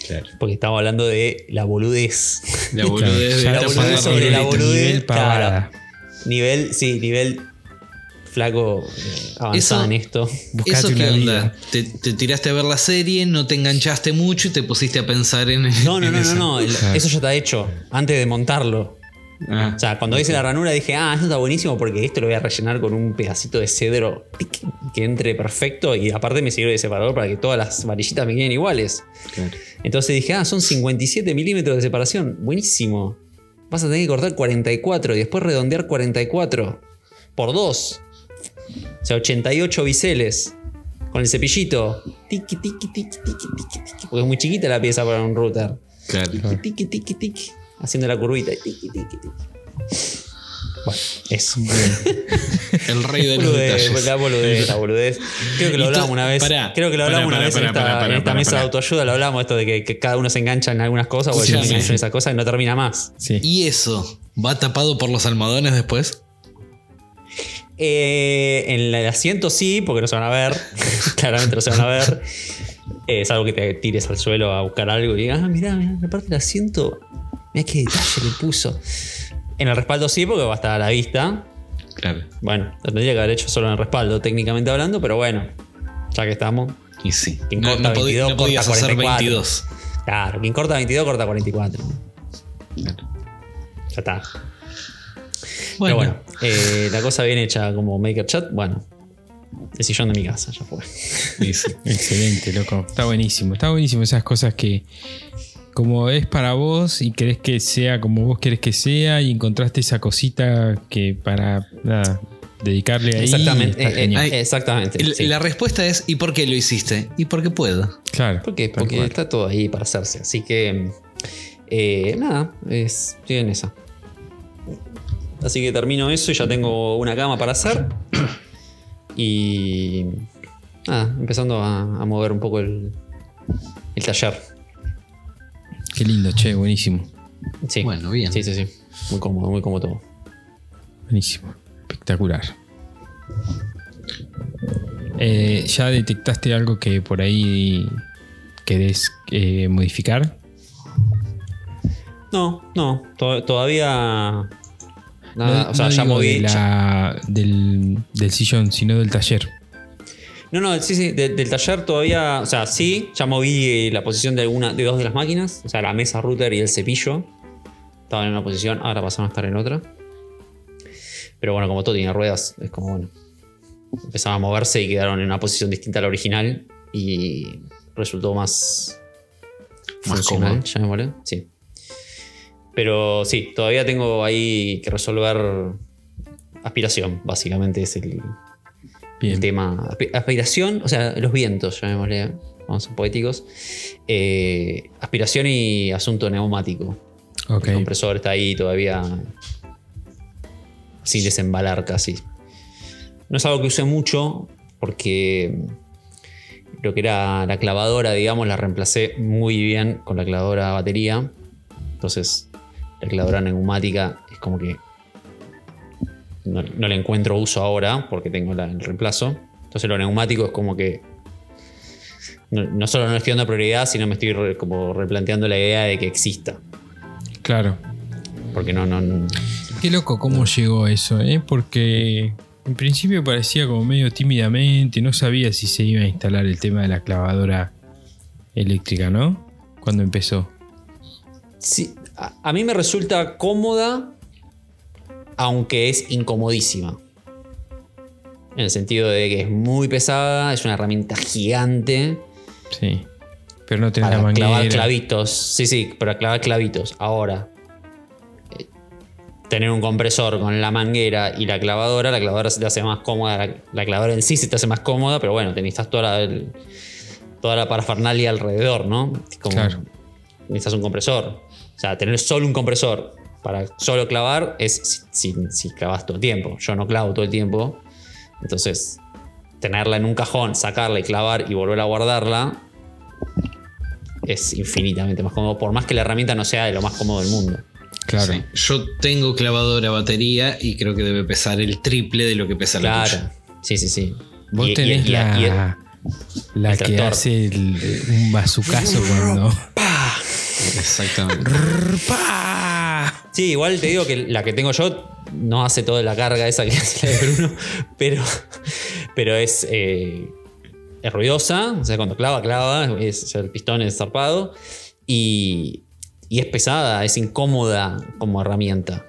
Claro. Porque estamos hablando de la boludez. La boludez de la boludez sobre la boludez, nivel pavada. Nivel, sí, nivel flaco eh, avanzado Eso- en esto. Buscate ¿Eso qué onda? Te, te tiraste a ver la serie, no te enganchaste mucho y te pusiste a pensar en. No, no, en no, no, eso. no. Eso ya está hecho. Antes de montarlo. Ah, O sea, cuando hice la ranura dije, ah, esto está buenísimo porque esto lo voy a rellenar con un pedacito de cedro que entre perfecto y aparte me sirve de separador para que todas las varillitas me queden iguales. claro. Entonces dije, ah, son 57 milímetros de separación. Buenísimo. Vas a tener que cortar 44 y después redondear 44 por 2. O sea, 88 biseles. Con el cepillito. Tiki, tiki, tiki, tiki, tiki, tiki. Porque es muy chiquita la pieza para un router. Claro. Tiki, tiki, tiki. Haciendo la curvita. Tiki, tiki, tiki. Bueno, eso. El rey de los detalles. la boludez, la boludez. Creo que lo hablamos una vez. pará, creo que lo pará, hablamos una pará, vez en esta, en mesa de autoayuda. Lo hablamos esto de que, que cada uno se engancha en algunas cosas o yo me Escuchame. engancho en esa cosa y no termina más. Sí. ¿Y eso? ¿Va tapado por los almohadones después? Eh, en el asiento sí, porque no se van a ver. Claramente no se van a ver. Eh, es algo que te tires al suelo a buscar algo y digas, ah, mirá, mirá, la parte del asiento. Mirá qué detalle le puso. En el respaldo sí, porque va a estar a la vista. Claro. Bueno, lo tendría que haber hecho solo en el respaldo, técnicamente hablando, pero bueno, ya que estamos. Y sí. Quien No, corta no podí- 22, no corta hacer 44. 22. Claro, quien corta 22 corta 44. Claro. Ya está. Bueno, Pero bueno, eh, la cosa bien hecha como Maker Chat, bueno, el sillón de mi casa, ya fue. Excelente, loco. Está buenísimo. Está buenísimo esas cosas que, como es para vos y querés que sea como vos querés que sea, y encontraste esa cosita que para nada, dedicarle ahí. exactamente, eh, eh, exactamente. Sí. La respuesta es: ¿y por qué lo hiciste? ¿Y porque puedo? claro. ¿Por qué? Porque cual. está todo ahí para hacerse. Así que, eh, nada, es, estoy en esa. Así que termino eso y ya tengo una cama para hacer. Y nada, empezando a, a mover un poco el, el taller. Qué lindo, che, buenísimo. Sí. Bueno, bien. Sí, sí, sí. Muy cómodo, muy cómodo todo. Buenísimo. Espectacular. Eh, ¿Ya detectaste algo que por ahí querés eh, modificar? No, no, to- todavía. Nada, No- o sea, no ya moví. de ya- la- del, del sillón, sino del taller. No, no, sí, sí, de- del taller todavía, o sea, sí, ya moví eh, la posición de alguna, de dos de las máquinas, o sea, la mesa router y el cepillo. Estaban en una posición, ahora pasaron a estar en otra. Pero bueno, como todo tiene ruedas, es como bueno. Empezaron a moverse y quedaron en una posición distinta a la original y resultó más. Más funcional, cómodo. llamémosle. Sí. Pero sí, todavía tengo ahí que resolver aspiración, básicamente es el, tema. Aspi- Aspiración, o sea, los vientos, llamémosle, vamos a poéticos. Eh, aspiración y asunto neumático. Ok. El compresor está ahí todavía sin desembalar casi. No es algo que use mucho porque lo que era la clavadora, digamos, la reemplacé muy bien con la clavadora batería. Entonces, la clavadora neumática es como que no, no le encuentro uso ahora porque tengo la- el reemplazo. Entonces, lo neumático es como que no, no solo no estoy dando prioridad, sino me estoy re- como replanteando la idea de que exista. Claro. Porque no, no, no- Qué loco cómo llegó eso, ¿eh? Porque en principio parecía como medio tímidamente, no sabía si se iba a instalar el tema de la clavadora eléctrica, ¿no? Cuando empezó. Sí, a, a mí me resulta cómoda, aunque es incomodísima. En el sentido de que es muy pesada, es una herramienta gigante Sí. Pero no tenés la para clavar manguera. clavitos. Sí, sí, para clavar clavitos. Ahora, eh, tener un compresor con la manguera y la clavadora, la clavadora se te hace más cómoda, la, la clavadora en sí se te hace más cómoda, pero bueno, te necesitas toda la, el- toda la parafernalia alrededor, ¿no? Como- Claro. necesitas un compresor. O sea, tener solo un compresor para solo clavar es si, si- si clavas todo el tiempo. Yo no clavo todo el tiempo. Entonces, tenerla en un cajón, sacarla y clavar y volver a guardarla es infinitamente más cómodo. Por más que la herramienta no sea de lo más cómodo del mundo. Claro. Sí. Yo tengo clavadora batería y creo que debe pesar el triple de lo que pesa la Claro. Sí, sí, sí. Vos Y- tenés y- la, y- la el que hace el- un bazucazo cuando. Exactamente. Sí, igual te digo que la que tengo yo no hace toda la carga esa que hace la de Bruno, pero, pero es, ruidosa, o sea, cuando clava, clava, el pistón es zarpado y, y es pesada, es incómoda como herramienta.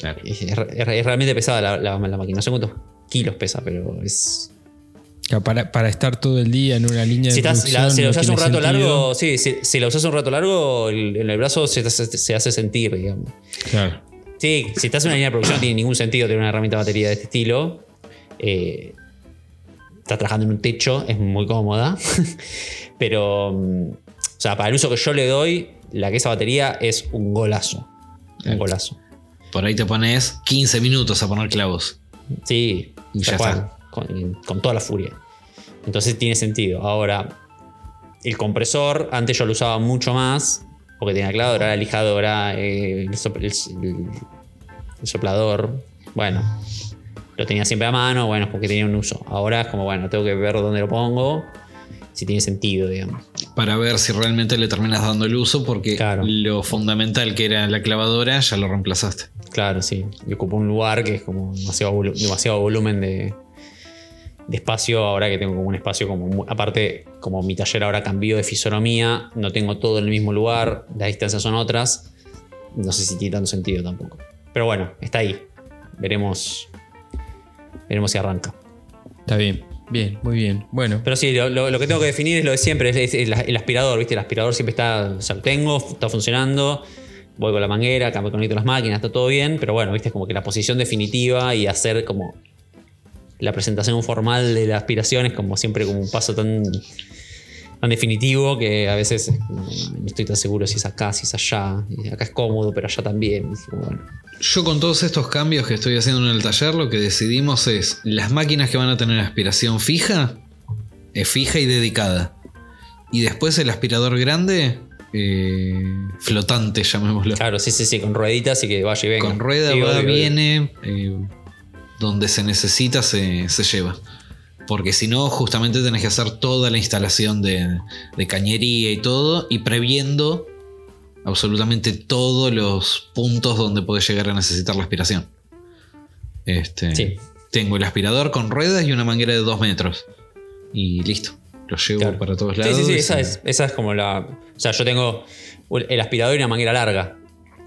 Claro. Es, realmente pesada la, la- la máquina, no sé cuántos kilos pesa, pero es... Para, para estar todo el día en una línea Si, de estás, la, producción si la no usas un rato sentido. largo, sí, si, si la usas un rato largo, el- en el brazo se, se- se hace sentir, digamos. Claro. Sí, si estás en una línea de producción no tiene ningún sentido tener una herramienta de batería de este estilo. Eh, estás trabajando en un techo, es muy cómoda. Pero, mm, o sea, para el uso que yo le doy, la que esa batería es un golazo. Un golazo. Por ahí te pones 15 minutos a poner clavos. Sí, Y ya cual, está. Con, con toda la furia. Entonces tiene sentido. Ahora, el compresor, antes yo lo usaba mucho más, porque tenía clavadora, la lijadora, eh, el, sop- el- el- el soplador. Bueno, lo tenía siempre a mano, bueno, porque tenía un uso. Ahora es como, bueno, tengo que ver dónde lo pongo, si tiene sentido, digamos. Para ver si realmente le terminas dando el uso, porque Claro. lo fundamental que era la clavadora ya lo reemplazaste. Claro, sí. Y ocupa un lugar que es como demasiado, volu- demasiado volumen de, de espacio. Ahora que tengo como un espacio como. Aparte, como mi taller ahora cambió de fisonomía, no tengo todo en el mismo lugar, las distancias son otras. No sé si tiene tanto sentido tampoco. Pero bueno, está ahí. Veremos. Veremos si arranca. Está bien. Bien, muy bien. Bueno, Pero sí, lo, lo- lo que tengo que definir es lo de siempre, es, es el, el aspirador, ¿viste? El aspirador siempre está, o sea, lo tengo, está funcionando, voy con la manguera, conecto a las máquinas, está todo bien, pero bueno, ¿viste? Es como que la posición definitiva y hacer como la presentación formal de la aspiración es como siempre como un paso tan, tan definitivo que a veces no, no estoy tan seguro si es acá, si es allá, y acá es cómodo, pero allá también. Yo con todos estos cambios que estoy haciendo en el taller, lo que decidimos es las máquinas que van a tener aspiración fija, es fija y dedicada. Y después el aspirador grande, eh, flotante, llamémoslo. Claro, sí, sí, sí, con rueditas y que vaya y venga. Con rueda Sí, va, obvio, obvio. viene, eh, donde se necesita se, se lleva. Porque si no, justamente tenés que hacer toda la instalación de, de cañería y todo, y previendo absolutamente todos los puntos donde podés llegar a necesitar la aspiración. Este, Sí. Tengo el aspirador con ruedas y una manguera de 2 metros. y listo. Lo llevo Claro. para todos Sí, lados. sí, sí, esa y- es, esa es como la. O sea, yo tengo el aspirador y una manguera larga.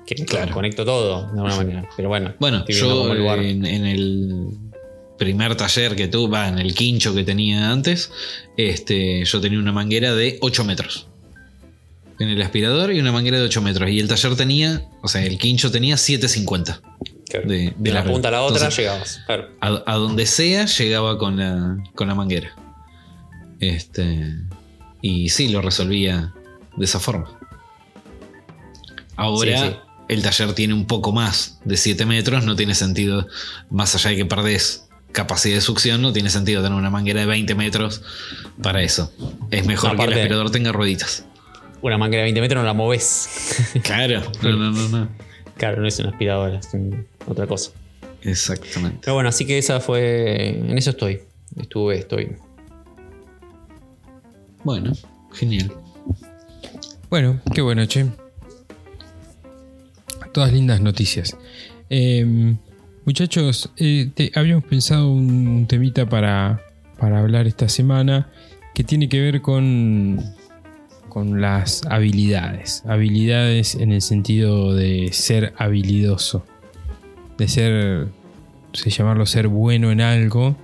Que Claro. conecto todo de alguna manera. Pero bueno, Bueno, yo lugar. en, en el primer taller que tuve, va, en el quincho que tenía antes, este, yo tenía una manguera de 8 metros. En el aspirador y una manguera de 8 metros. Y el taller tenía, o sea, el quincho tenía 750. Claro. de- de largo. punta a la otra Entonces- llegabas. Claro. A, a donde sea llegaba con la, con la manguera. Este, y sí, lo resolvía de esa forma. Ahora Sí, sí. El taller tiene un poco más de 7 metros, no tiene sentido, más allá de que perdés capacidad de succión, no tiene sentido tener una manguera de 20 metros para eso. Es mejor que el aspirador tenga rueditas. Una manguera de 20 metros no la moves. Claro, no, no, no, no. claro, no es una aspiradora, es otra cosa. Exactamente. Pero bueno, así que esa fue. En eso estoy. Estuve, estoy. Bueno, genial. Bueno, qué bueno, che. Todas lindas noticias. Eh, muchachos, eh, te- habíamos pensado un, un temita para, para hablar esta semana que tiene que ver con, con las habilidades. Habilidades en el sentido de ser habilidoso. De ser, se llamarlo ser bueno en algo,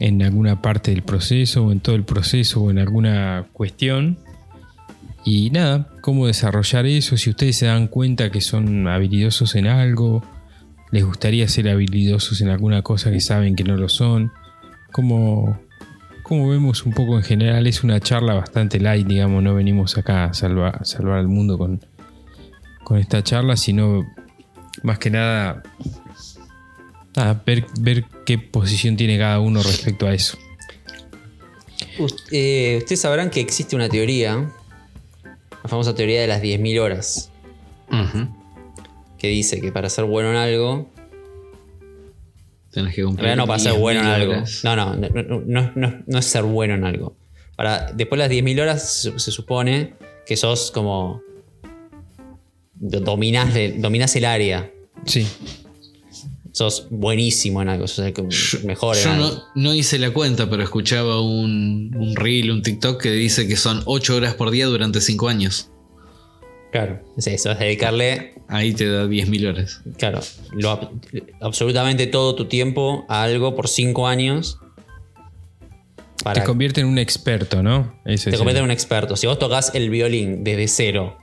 en alguna parte del proceso o en todo el proceso o en alguna cuestión. Y nada, cómo desarrollar eso, si ustedes se dan cuenta que son habilidosos en algo, les gustaría ser habilidosos en alguna cosa que saben que no lo son, como, vemos un poco en general, es una charla bastante light, digamos, no venimos acá a salvar, salvar al mundo con, con esta charla, sino más que nada, ver, ver qué posición tiene cada uno respecto a eso. Eh, ustedes sabrán que existe una teoría, la famosa teoría de las 10.000 horas, Ujú. que dice que para ser bueno en algo, Tenés que en cumplir. realidad no para ser 10.000 bueno en algo, no, no, no, no, no- no- es ser bueno en algo. Para, después de las 10.000 horas se, se supone que sos como... do- Dominás, dominás el área, Sí, sos buenísimo en algo, sos el que Yo, mejor en yo algo. no, hice la cuenta, pero escuchaba un, un reel, un TikTok que dice que son 8 horas por día durante 5 años. Claro, es eso, es dedicarle Ahí te da 10.000 horas. Claro, lo absolutamente todo tu tiempo a algo por cinco años. Para te convierte en un experto, ¿no? Ese te convierte en un experto. Si vos tocas el violín desde cero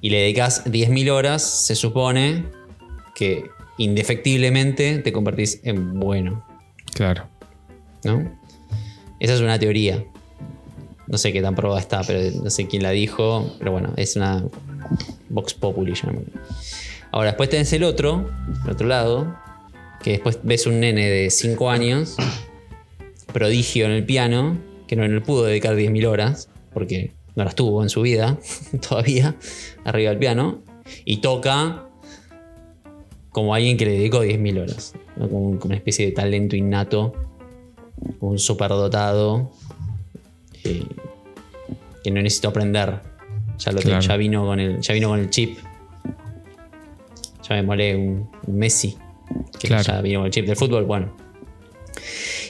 y le dedicas 10.000 horas, se supone que indefectiblemente te convertís en bueno. Claro. ¿No? Esa es una teoría. No sé qué tan probada está, pero no sé quién la dijo. Pero bueno, es una Vox Populi. Ahora, después tenés el otro, el otro lado, que después ves un nene de 5 años, prodigio en el piano, que no le pudo dedicar 10.000 horas, porque no las tuvo en su vida todavía, arriba del piano, y toca como alguien que le dedicó 10.000 horas, ¿no? como, como una especie de talento innato, un superdotado, eh, que no necesito aprender. Ya, lo tengo, Claro. ya, vino con el, ya vino con el chip. Ya me molé un, un Messi, que Claro. ya vino con el chip del fútbol, bueno.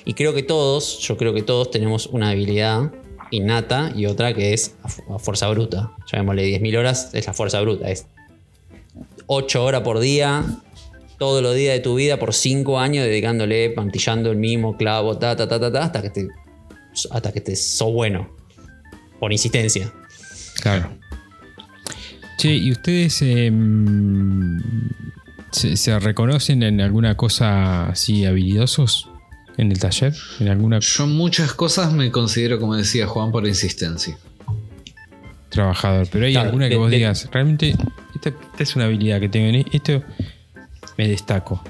Y creo que todos, yo creo que todos tenemos una habilidad innata y otra que es a, fu- a fuerza bruta. Llamémosle 10.000 horas, es la fuerza bruta. Es 8 horas por día, todos los días de tu vida, por 5 años, dedicándole, pantillando el mismo clavo, ta, ta, ta, ta, ta, hasta que te, hasta que te sos bueno. Por insistencia. Claro. Che, ¿y ustedes em, se, se reconocen en alguna cosa así habilidosos en el taller? ¿En alguna Yo muchas cosas me considero, como decía Juan, por insistencia. trabajador? Pero hay Claro, alguna que de- vos de- digas, realmente, esta, esta es una habilidad que tengo en esto, me destaco.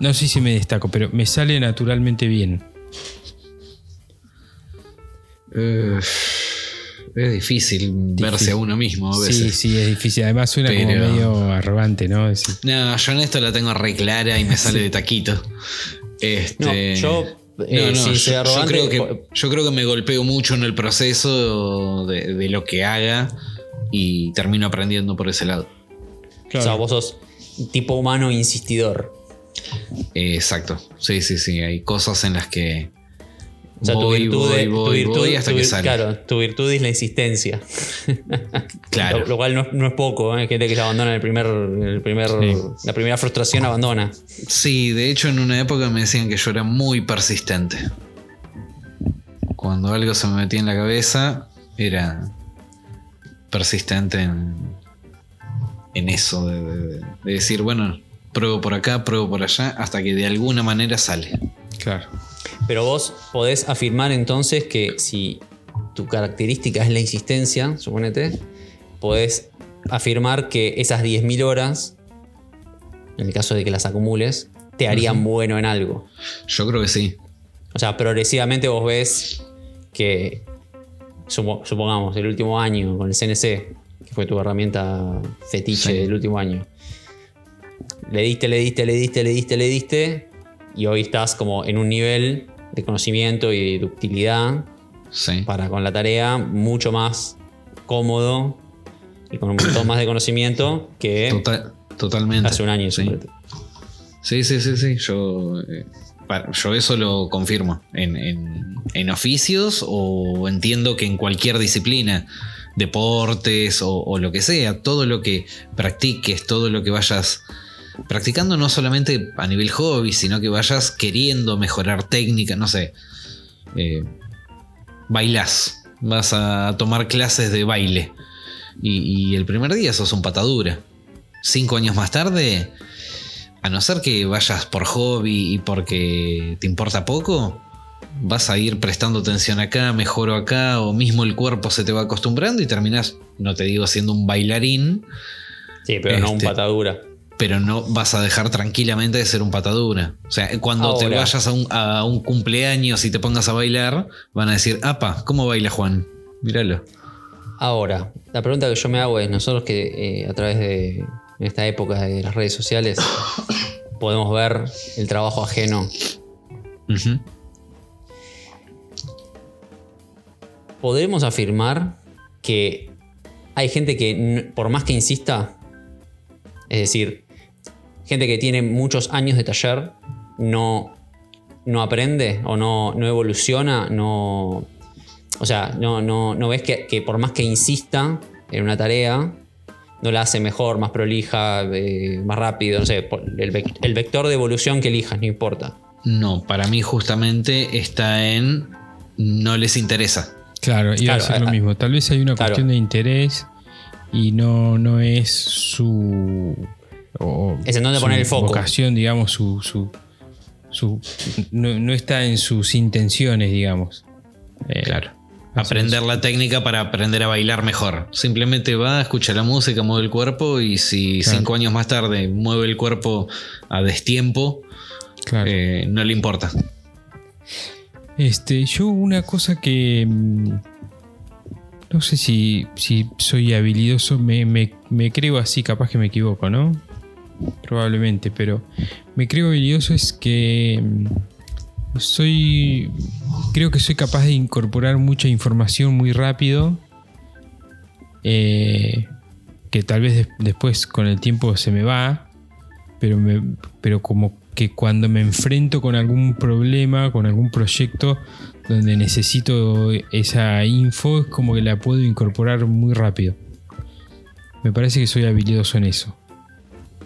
No sé si me destaco, pero me sale naturalmente bien. Eh, es difícil, verse a uno mismo a veces. Sí, sí, es difícil. Además suena como Pero- medio arrogante, ¿no? No, yo en esto la tengo re clara y me sale de taquito. Este, No, yo, eh, no, ser yo, creo que, po- yo creo que me golpeo mucho en el proceso de, de lo que haga y termino aprendiendo por ese lado. O sea, vos sos tipo humano insistidor. Eh, exacto. Sí, sí, sí. Hay cosas en las que. O sea, tu virtud, voy, tu virtud- voy hasta tu que sale. Claro, tu virtud es la insistencia. Claro. Lo, lo cual no, es- no es poco, ¿eh? Hay gente que ya abandona el primer, el primer, Sí. la primera frustración, abandona. Sí, de hecho en una época me decían que yo era muy persistente. Cuando algo se me metía en la cabeza, era persistente en, en eso, de, de- de decir, bueno, pruebo por acá, pruebo por allá, hasta que de alguna manera sale. Claro. Pero vos podés afirmar entonces que si tu característica es la insistencia, suponete, podés afirmar que esas 10.000 horas, en el caso de que las acumules, te harían bueno en algo. Yo creo que sí. O sea, progresivamente vos ves que, supo- supongamos, el último año con el CNC, fue tu herramienta fetiche Sí. del último año, le diste, le diste, le diste, le diste, le diste, y hoy estás como en un nivel de conocimiento y de utilidad Sí. para con la tarea mucho más cómodo y con un montón más de conocimiento que Total- totalmente. hace un año. Sí. Sí, sí, sí, sí. Yo, eh, yo eso lo confirmo. En, en- en oficios o entiendo que en cualquier disciplina, deportes o, lo que sea, todo lo que practiques, todo lo que vayas practicando, no solamente a nivel hobby, sino que vayas queriendo mejorar técnica, no sé. Eh, bailás, vas a tomar clases de baile y, y el primer día sos un patadura. Cinco años más tarde, a no ser que vayas por hobby y porque te importa poco, vas a ir prestando atención acá, mejoro acá, o mismo el cuerpo se te va acostumbrando y terminas, no te digo siendo un bailarín, Sí, pero no un Este, patadura. pero no vas a dejar tranquilamente de ser un patadura. O sea, cuando te vayas a un, a un cumpleaños y te pongas a bailar, van a decir, apa, ¿cómo baila Juan? Míralo. Ahora, la pregunta que yo me hago es, nosotros que eh, a través de esta época de las redes sociales podemos ver el trabajo ajeno. ¿Podremos afirmar que hay gente que por más que insista, es decir, gente que tiene muchos años de taller, no, no aprende o no, no evoluciona, no... O sea, no, no, no ves que, que por más que insista en una tarea, no la hace mejor, más prolija, eh, más rápido, no sé, el vector de evolución que elijas, no importa. No, para mí justamente está en no les interesa. Claro, iba Claro, a ser lo mismo. Tal vez hay una claro. cuestión de interés y no, no es su. o- Es en dónde su poner el foco. Vocación, digamos, su. su, su- no, no está en sus intenciones, digamos. Eh, Claro. Aprender la técnica para aprender a bailar mejor. Simplemente va, escucha la música, mueve el cuerpo y si Claro. cinco años más tarde mueve el cuerpo a destiempo, Claro. eh, no le importa. Este, yo una cosa que. mm, No sé si, si soy habilidoso, me, me- creo así, capaz que me equivoco, ¿no? Probablemente, pero me creo habilidoso es que mm, soy. Creo que soy capaz de incorporar mucha información muy rápido. eh, que tal vez des- después con el tiempo se me va. Pero, me- pero como que cuando me enfrento con algún problema, con algún proyecto donde necesito esa info, es como que la puedo incorporar muy rápido. Me parece que soy habilidoso en eso.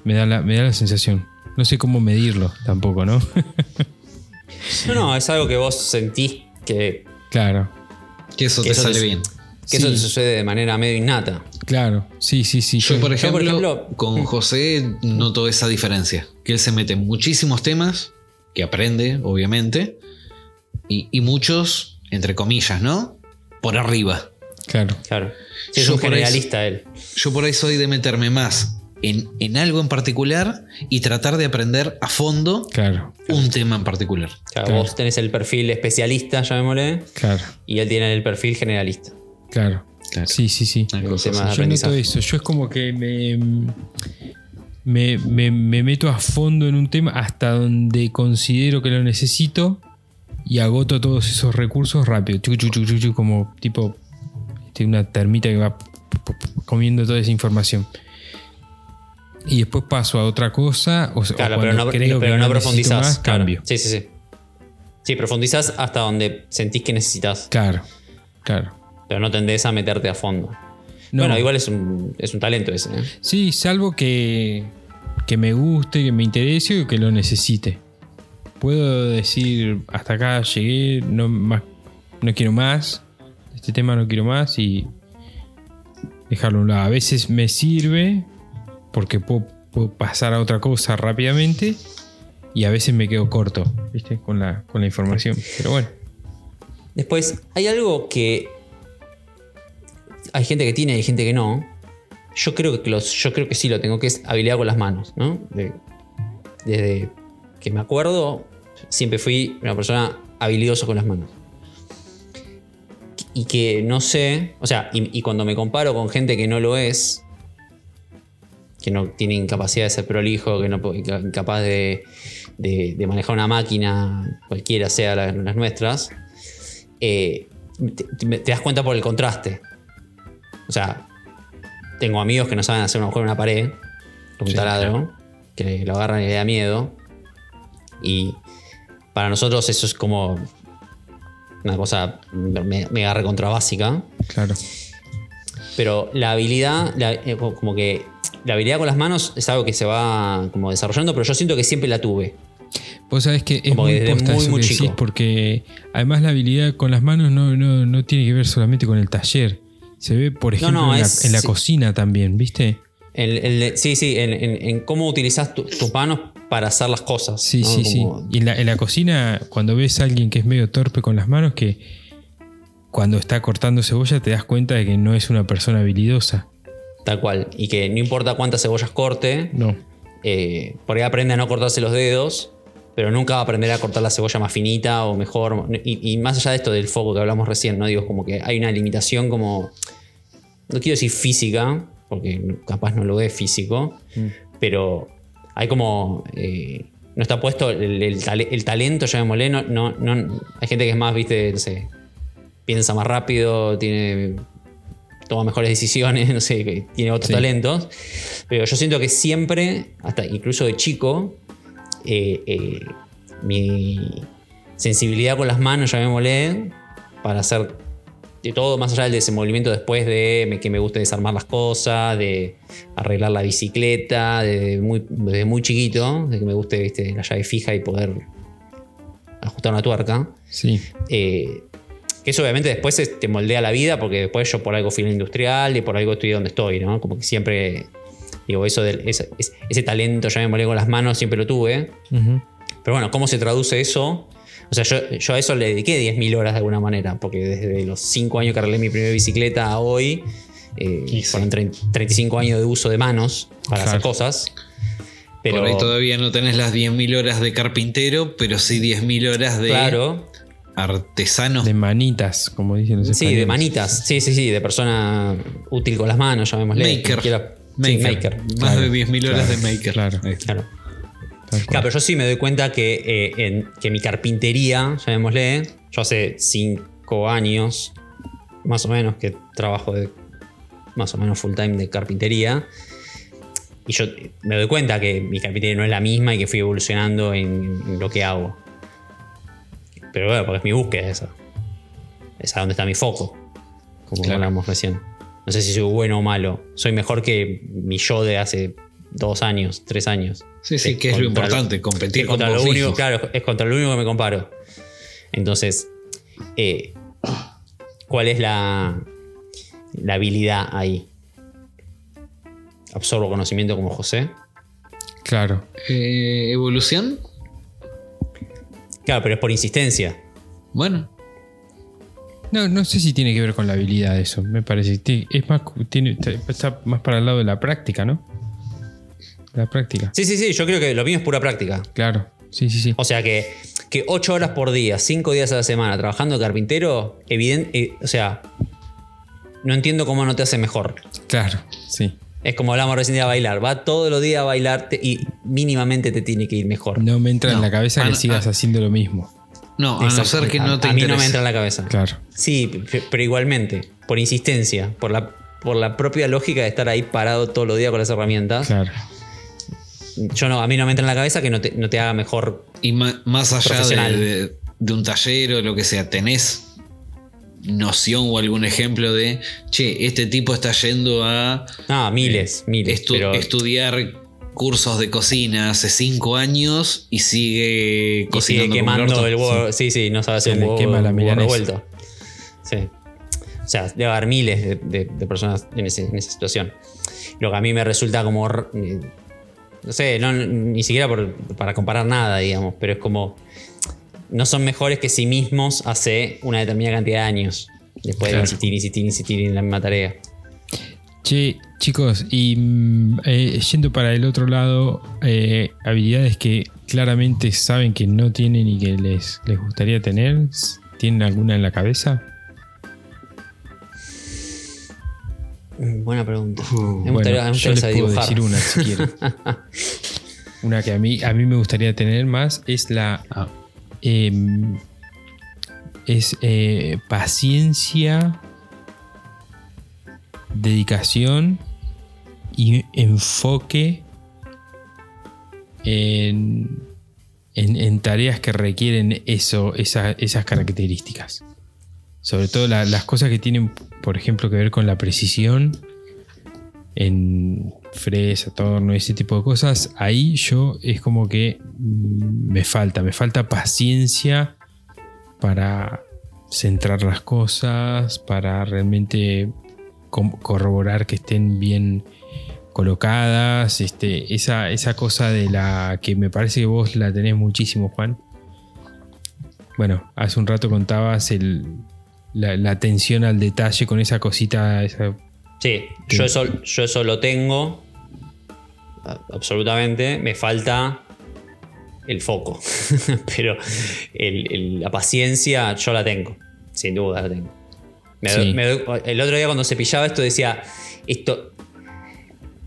Me da la, me da la sensación. No sé cómo medirlo tampoco, ¿no? No, no, es algo que vos sentís que, claro, Que eso Que te eso sale te- bien. Que eso te sucede de manera medio innata. claro. Sí, sí, sí. Yo, por yo, ejemplo, por ejemplo- con José noto esa diferencia. Que él se mete en muchísimos temas, que aprende, obviamente, y, y muchos, entre comillas, ¿no? Por arriba. Claro. Claro. Sí, es Yo un ahí- generalista él. Yo por ahí soy de meterme más en, en algo en particular y tratar de aprender a fondo Claro. un tema en particular. Claro, Claro. Vos tenés el perfil especialista, llamémosle, Claro. y él tiene el perfil generalista. Claro. Claro. Sí, sí, sí. Yo noto eso. Yo es como que me, me, me- me meto a fondo en un tema hasta donde considero que lo necesito y agoto todos esos recursos rápido. Como tipo este, una termita que va comiendo toda esa información. y después paso a otra cosa, o, o Claro, pero cuando no, creo pero que no profundizás. más, claro. cambio. Sí, sí, sí. Sí, profundizás hasta donde sentís que necesitas, Claro, claro. Pero no tendés a meterte a fondo. No. Bueno, igual es un, es un talento ese. ¿eh? Sí, salvo que, que me guste, que me interese o que lo necesite. Puedo decir, hasta acá llegué, no, más, no quiero más, este tema no quiero más y dejarlo a un lado. A veces me sirve porque puedo, puedo pasar a otra cosa rápidamente y a veces me quedo corto, ¿viste? Con la, con la información. Pero bueno, Después, hay algo que. Hay gente que tiene y hay gente que no. Yo creo que, los, yo creo que sí lo tengo, que es habilidad con las manos, ¿no? De- desde que me acuerdo, siempre fui una persona habilidosa con las manos. Y que no sé, o sea, y, cuando me comparo con gente que no lo es, que no tiene incapacidad de ser prolijo, que no incapaz de, de- de manejar una máquina, cualquiera sea la- las nuestras, eh, te das cuenta por el contraste. O sea, tengo amigos que no saben hacer un agujero en una pared un Sí, taladro, que lo agarran y le da miedo. Y para nosotros eso es como una cosa me- mega recontra básica. claro. Pero la habilidad, la- eh, como que la habilidad con las manos es algo que se va como desarrollando, pero yo siento que siempre la tuve. Vos sabés que es Como muy que desde posta muy, eso muy que decís, chico. porque además la habilidad con las manos no, no, no tiene que ver solamente con el taller. Se ve, por ejemplo, no, en, la, es- en la sí. cocina también, ¿viste? El- el- sí, sí, en, en- en cómo utilizas tu- tus manos para hacer las cosas. Sí, ¿no? sí, sí. Y en la, en la cocina, cuando ves a alguien que es medio torpe con las manos, que cuando está cortando cebolla te das cuenta de que no es una persona habilidosa. Tal cual. Y que no importa cuántas cebollas corte, No. eh, por ahí aprende a no cortarse los dedos, pero nunca va a aprender a cortar la cebolla más finita o mejor. Y, y más allá de esto del foco que hablamos recién, ¿no? Digo, como que hay una limitación como. No quiero decir física, porque capaz no lo es físico, pero hay como. eh, no está puesto el, el tale- el talento, llamémosle. No, no, no- hay gente que es más, viste, no sé, piensa más rápido, tiene. toma mejores decisiones, no sé, que tiene otros Sí. talentos. Pero yo siento que siempre, hasta incluso de chico, eh, eh, mi sensibilidad con las manos, llamémosle, para hacer de todo, más allá del desenvolvimiento después de me- que me guste desarmar las cosas, de arreglar la bicicleta, muy, desde muy chiquito, de que me guste ¿viste? la llave fija y poder ajustar una tuerca. Sí. Eh, que eso obviamente después es- te moldea la vida, porque después yo por algo fui industrial y por algo estoy donde estoy, ¿no? Como que siempre, digo, eso del, ese, talento, ya me molé con las manos, siempre lo tuve. Pero bueno, ¿cómo se traduce eso? O sea, yo, yo a eso le dediqué 10.000 horas de alguna manera, porque desde los 5 años que arreglé mi primera bicicleta a hoy, eh, Y sí. fueron trein- 35 años de uso de manos para hacer cosas. Pero, Por ahí todavía no tenés las 10.000 horas de carpintero, pero sí 10.000 horas de claro, artesano. De manitas, como dicen los sí, de manitas, sí, sí, sí, de persona útil con las manos, llamémosle. Maker. Sí, Maker. Más Claro, de 10.000 horas claro, de maker. claro. Claro. Claro, pero yo sí me doy cuenta que, eh, en- que mi carpintería, llamémosle, yo hace cinco años, más o menos, que trabajo de más o menos full time de carpintería. Y yo me doy cuenta que mi carpintería no es la misma y que fui evolucionando en, en lo que hago. Pero bueno, porque es mi búsqueda esa. Es a donde está mi foco. Como hablamos recién. No sé si soy bueno o malo. Soy mejor que mi yo de hace dos años, tres años. Sí, sí, que es lo importante, competir es con contra vos lo único, claro, es contra lo único que me comparo. Entonces, eh, ¿cuál es la, la habilidad ahí? Absorbo conocimiento como José. Claro. Eh, ¿Evolución? Claro, pero es por insistencia. Bueno, No, no sé si tiene que ver con la habilidad eso. Me parece. Es más, tiene, está más para el lado de la práctica, ¿no? La práctica. Sí, sí, sí, yo creo que lo mío es pura práctica. Claro. Sí, sí, sí. O sea que, que 8 horas por día, 5 días a la semana trabajando de carpintero, evidente, o sea, no entiendo cómo no te hace mejor. Claro. Sí. Es como hablamos recién de bailar. Va todos los días a bailar te- y mínimamente te tiene que ir mejor. No me entra en la cabeza Ah, que sigas ah. haciendo lo mismo. No, a no Exacto. ser que no te a, a mí no me entra en la cabeza. Claro. Sí, pero igualmente, por insistencia, por la, por la propia lógica de estar ahí parado todos los días con las herramientas, Claro. yo no, a mí no me entra en la cabeza que no te, no te haga mejor. Y ma- más allá de, de- de un taller o lo que sea, ¿tenés noción o algún ejemplo de, che, este tipo está yendo a No, miles, miles. estu- pero, estudiar cursos de cocina hace cinco años y sigue y sigue cocinando como el quemando el huevo. Sí, sí, no sabe hacer Se un huevo, quema la huevo revuelto. Sí. O sea, debe haber miles de, de- de personas en, ese- en esa situación. Lo que a mí me resulta como. No sé, no, ni siquiera por- para comparar nada, digamos, pero es como. No son mejores que sí mismos hace una determinada cantidad de años. Después Claro. de insistir, insistir, insistir en la misma tarea. Che, chicos, y mm, eh, yendo para el otro lado, eh, habilidades que claramente saben que no tienen y que les, les gustaría tener, ¿tienen alguna en la cabeza? Mm, Buena pregunta. Uh, me gustaría, me Bueno, yo les puedo dibujar. decir una si quieren. una que a mí, a mí me gustaría tener más es la Ah, em, es eh, paciencia, dedicación y enfoque en, en- tareas que requieren eso, esa- esas características. Sobre todo la- las cosas que tienen, por ejemplo, que ver con la precisión en fresa, torno, ese tipo de cosas, ahí yo es como que me falta, me falta paciencia para centrar las cosas, para realmente corroborar que estén bien colocadas, este, esa, esa cosa de la que me parece que vos la tenés muchísimo, Juan. Bueno, hace un rato contabas el, la, la atención al detalle con esa cosita, esa Sí, yo eso, yo eso lo tengo. Absolutamente. Me falta el foco. Pero el- el- la paciencia yo la tengo. Sin duda la tengo. Me doy- Sí. me doy- el otro día cuando cepillaba esto decía, esto...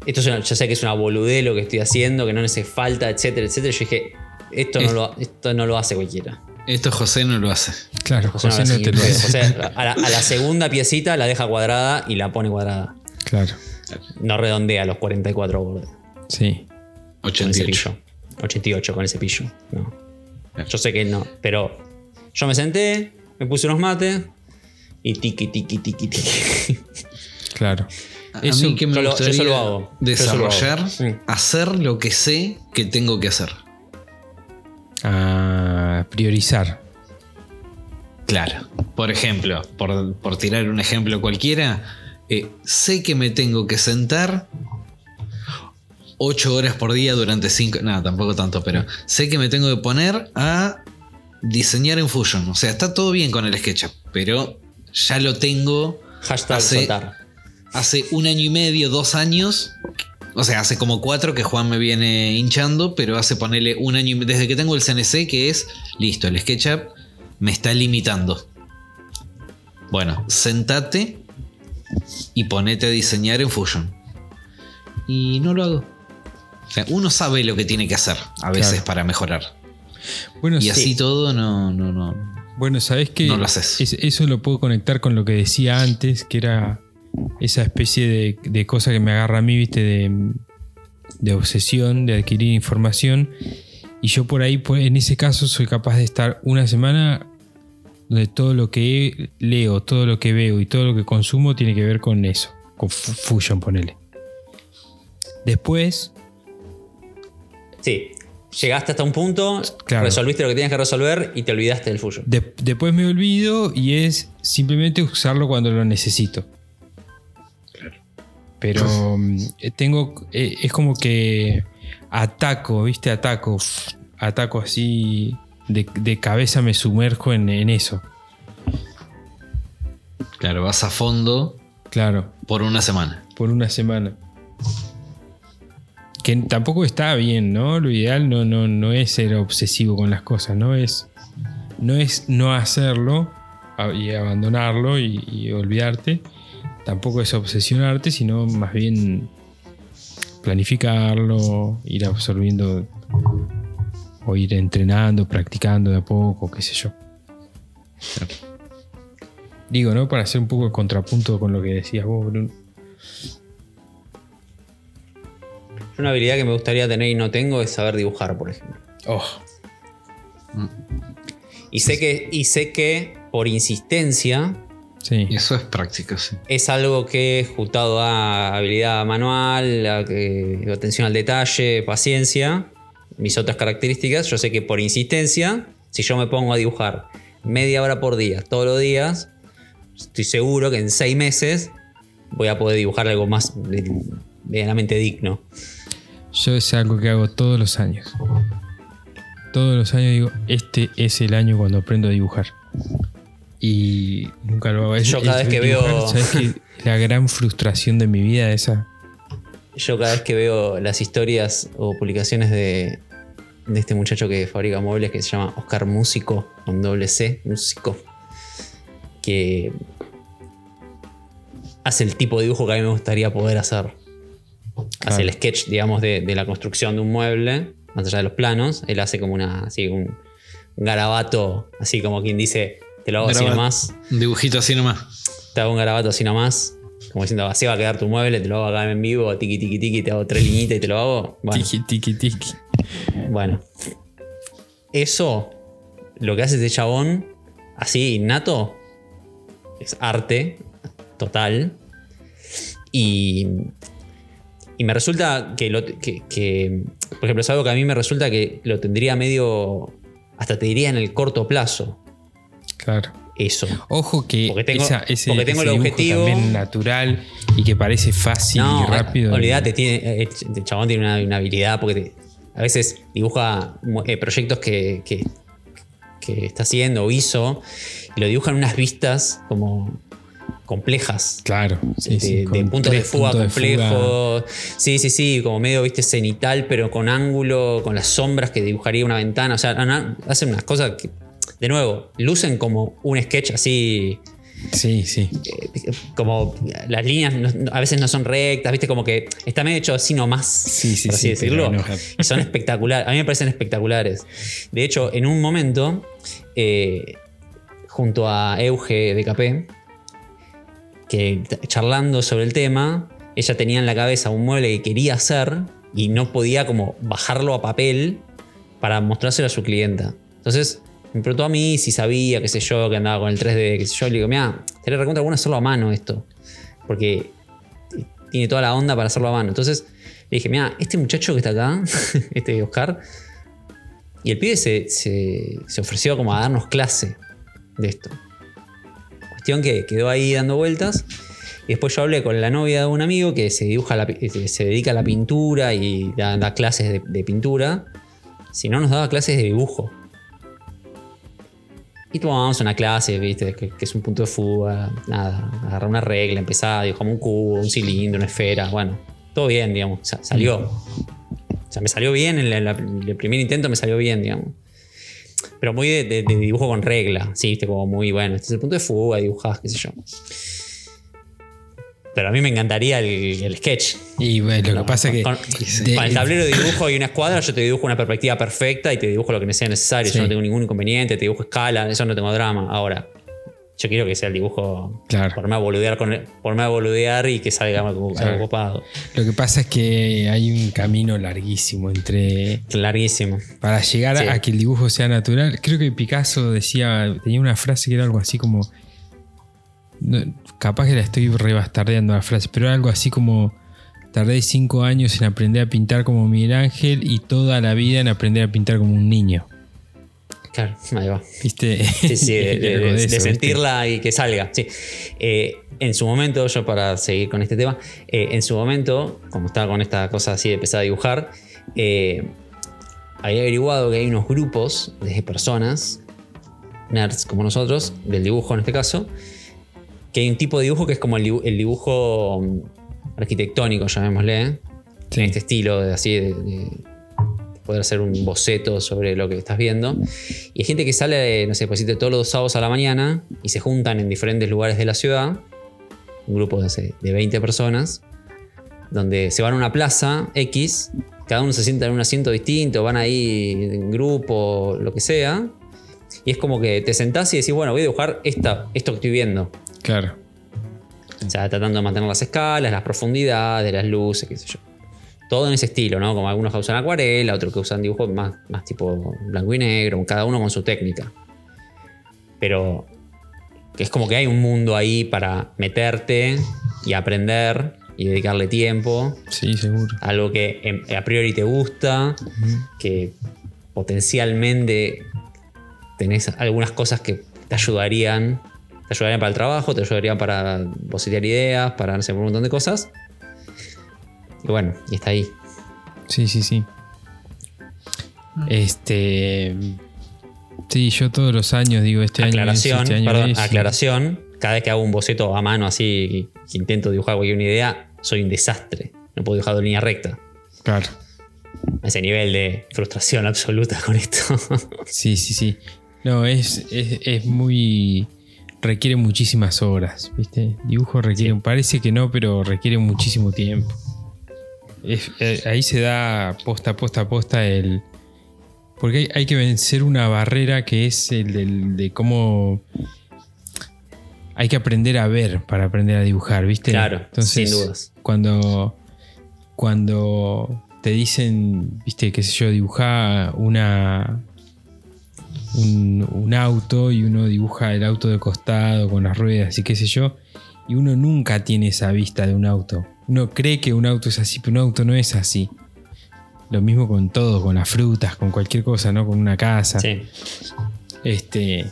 Esto es una- yo sé que es una boludez lo que estoy haciendo, que no hace falta, etcétera, etcétera. Yo dije, esto no, lo, esto no lo hace cualquiera. esto José no lo hace. Claro, José no José te lo hace. O sea, a la, a la segunda piecita la deja cuadrada y la pone cuadrada. Claro, No redondea los 44 bordes. sí. Con el 88. cepillo. 88 con el cepillo. No. Yo sé que no. Pero yo me senté, me puse unos mates y tiki, tiki, tiki, tiki. Claro. A Eso- mí que me yo gustaría eso lo hago. Yo eso lo hago. desarrollar, Sí. hacer lo que sé que tengo que hacer. A priorizar. Claro. Por ejemplo, por, por tirar un ejemplo cualquiera, eh, sé que me tengo que sentar 8 horas por día durante 5... No, tampoco tanto, pero sé que me tengo que poner a diseñar en Fusion. O sea, está todo bien con el SketchUp, pero ya lo tengo Hashtag Hace- soltar. hace un año y medio, dos años. O sea, hace como cuatro que Juan me viene hinchando, pero hace ponerle un año y desde que tengo el CNC, que es listo, el SketchUp me está limitando. Bueno, sentate y ponete a diseñar en Fusion. Y no lo hago. O sea, uno sabe lo que tiene que hacer a veces Claro. para mejorar. Bueno, Y sí. así todo no, no, no. Bueno, ¿sabes qué? No lo haces. Es- eso lo puedo conectar con lo que decía antes, que era esa especie de, de cosa que me agarra a mí, viste, de, de obsesión, de adquirir información. Y yo por ahí, por- en ese caso, soy capaz de estar una semana donde todo lo que leo, todo lo que veo y todo lo que consumo tiene que ver con eso, con Fu- Fusion, ponele. Después, Sí. Llegaste hasta un punto, Claro. resolviste lo que tenías que resolver y te olvidaste del Fusion. De- después me olvido y es simplemente usarlo cuando lo necesito. Pero mm, tengo. eh, Es como que ataco, ¿viste? Ataco. Ataco así. De, de cabeza me sumerjo en, en eso. Claro, vas a fondo Claro, por una semana. por una semana. Que tampoco está bien, ¿no? Lo ideal no, no, no es ser obsesivo con las cosas, ¿no? Es no, es no hacerlo y abandonarlo y, y olvidarte. Tampoco es obsesionarte, sino más bien planificarlo, ir absorbiendo o ir entrenando, practicando de a poco, qué sé yo. Digo, ¿no? Para hacer un poco el contrapunto con lo que decías vos, Bruno. Una habilidad que me gustaría tener y no tengo es saber dibujar, por ejemplo. Oh, Y sé que, y sé que por insistencia sí. Eso es práctica, sí. es algo que juntado a habilidad manual, a atención al detalle, paciencia, mis otras características, yo sé que por insistencia, si yo me pongo a dibujar media hora por día, todos los días, estoy seguro que en seis meses voy a poder dibujar algo más medianamente digno. Yo es algo que hago todos los años. Todos los años digo, este es el año cuando aprendo a dibujar. Y nunca lo hago. Es- Yo cada es vez que dibujar, veo- ¿sabes qué? La gran frustración de mi vida esa. Yo cada vez que veo las historias o publicaciones de, de este muchacho que fabrica muebles que se llama Oscar Músico, con doble C, Músico, que hace el tipo de dibujo que a mí me gustaría poder hacer. Hace el sketch, digamos, de, de la construcción de un mueble, más allá de los planos. Él hace como una, así, un, garabato, así como quien dice, te lo hago así nomás. Un dibujito así nomás. Te hago un garabato así nomás. Como diciendo, así va a quedar tu mueble, te lo hago acá en vivo, tiki tiki tiki, te hago tres liñitas y te lo hago. Bueno, Tiki, tiki, tiki. bueno. Eso, lo que hace este chabón, así innato, es arte total. Y, y me resulta que, lo, que, que, por ejemplo, es algo que a mí me resulta que lo tendría medio, hasta te diría en el corto plazo, Claro. eso. Ojo que Porque tengo- esa- ese, porque tengo ese el dibujo objetivo- también natural y que parece fácil y rápido. Olvídate, tiene, eh, el chabón tiene una, una habilidad porque te- a veces dibuja eh, proyectos que, que, que está haciendo o hizo y lo dibuja en unas vistas como complejas. Claro, sí, de, sí, de puntos de fuga complejos. Sí, sí, sí, como medio, viste, cenital, pero con ángulo, con las sombras que dibujaría una ventana. O sea, hacen unas cosas que, de nuevo, lucen como un sketch así Sí, sí. eh, como las líneas no- a veces no son rectas, viste, como que está medio hecho así nomás, Sí, sí, por así sí, decirlo. no. Y son espectaculares, a mí me parecen espectaculares. De hecho, en un momento, eh, junto a Euge de Capé, que charlando sobre el tema, ella tenía en la cabeza un mueble que quería hacer y no podía como bajarlo a papel para mostrárselo a su clienta. Entonces me preguntó a mí si sabía, qué sé yo, que andaba con el 3D, qué sé yo. Le digo, mira, te recontra bueno hacerlo a mano esto. Porque tiene toda la onda para hacerlo a mano. Entonces le dije, mira, este muchacho que está acá, este Oscar, y el pibe se, se- se ofreció como a darnos clase de esto. Cuestión que quedó ahí dando vueltas. Y después yo hablé con la novia de un amigo que se, dibuja la que se dedica a la pintura y da, da clases de, de pintura. Si no, nos daba clases de dibujo. Y tomábamos una clase, ¿viste? Que, que es un punto de fuga, nada, agarrar una regla, empezar, dibujamos un cubo, un cilindro, una esfera, bueno, todo bien, digamos, sa- salió. O sea, me salió bien, en la- la- el primer intento me salió bien, digamos. Pero muy de, de- de dibujo con regla, sí, viste, como muy bueno. Este es el punto de fuga, dibujás, qué sé yo. Pero a mí me encantaría el, el sketch. Y bueno, lo que pasa es que. Con, de- con el tablero de dibujo y una escuadra, yo te dibujo una perspectiva perfecta y te dibujo lo que me sea necesario. Sí. Yo no tengo ningún inconveniente, te dibujo escala, eso no tengo drama. Ahora, yo quiero que sea el dibujo. Claro. Por más boludear, con, por más boludear y que salga algo, Claro. copado. Lo que pasa es que hay un camino larguísimo entre. Larguísimo. Para llegar Sí. a que el dibujo sea natural. Creo que Picasso decía. Tenía una frase que era algo así como. no, capaz que la estoy rebastardeando la frase, pero era algo así como. Tardé cinco años en aprender a pintar como Miguel Ángel y toda la vida en aprender a pintar como un niño. Claro, ahí va. ¿Viste? Sí, sí, de, sentirla y que salga. Sí. Eh, en su momento, yo para seguir con este tema, eh, en su momento, como estaba con esta cosa así de empezar a dibujar, eh, había averiguado que hay unos grupos de personas, nerds como nosotros, del dibujo en este caso, que hay un tipo de dibujo que es como el dibu- el dibujo mm, arquitectónico, llamémosle, Sí. en este estilo de así de poder hacer un boceto sobre lo que estás viendo. Y hay gente que sale, no sé, pues todos los sábados a la mañana y se juntan en diferentes lugares de la ciudad, un grupo de, no sé, de 20 personas, donde se van a una plaza X, cada uno se sienta en un asiento distinto, van ahí en grupo, lo que sea, y es como que te sentás y decís, bueno, voy a dibujar esta, esto que estoy viendo. Claro. O sea, tratando de mantener las escalas, las profundidades, las luces, qué sé yo. Todo en ese estilo, ¿no? Como algunos que usan acuarela, otros que usan dibujos más, más tipo blanco y negro, cada uno con su técnica. Pero es como que hay un mundo ahí para meterte y aprender y dedicarle tiempo. Sí, seguro. Algo que em, a priori te gusta, que potencialmente tenés algunas cosas que te ayudarían. Te ayudarían para el trabajo, te ayudarían para bocetear ideas, para hacer un montón de cosas. Y bueno, y está ahí. Sí, sí, sí. Este. Sí, yo todos los años digo este aclaración, año. es, Este año perdón, es, aclaración. Cada vez que hago un boceto a mano así, que intento dibujar cualquier una idea, soy un desastre. No puedo dibujar de línea recta. Claro. Ese nivel de frustración absoluta con esto. Sí, sí, sí. No, es, es, es muy. requiere muchísimas horas, ¿viste? Dibujo requiere. Parece que no, pero requiere muchísimo tiempo. Es- eh, ahí se da posta, posta, posta el. Porque hay, hay que vencer una barrera que es el del- de cómo. Hay que aprender a ver para aprender a dibujar, ¿viste? Claro, sin dudas. Cuando. Cuando te dicen, viste, qué sé yo, dibujar una, un, un auto y uno dibuja el auto de costado con las ruedas y qué sé yo, y uno nunca tiene esa vista de un auto. Uno cree que un auto es así, pero un auto no es así. Lo mismo con todo, con las frutas, con cualquier cosa, ¿no? Con una casa. sí. Este.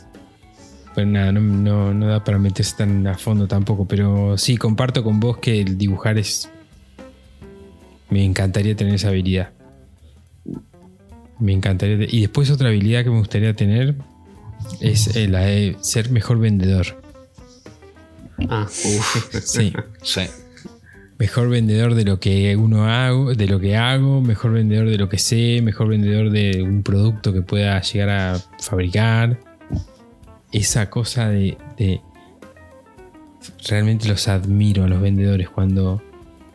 Pues nada, no, no- no da para meterse tan a fondo tampoco, pero sí, comparto con vos que el dibujar es. Me encantaría tener esa habilidad. Me encantaría. Y después otra habilidad que me gustaría tener es eh, la de ser mejor vendedor. Ah, Sí. Sí. Mejor vendedor de lo que uno hago, de lo que hago, mejor vendedor de lo que sé, mejor vendedor de un producto que pueda llegar a fabricar. Esa cosa de, de- realmente los admiro a los vendedores cuando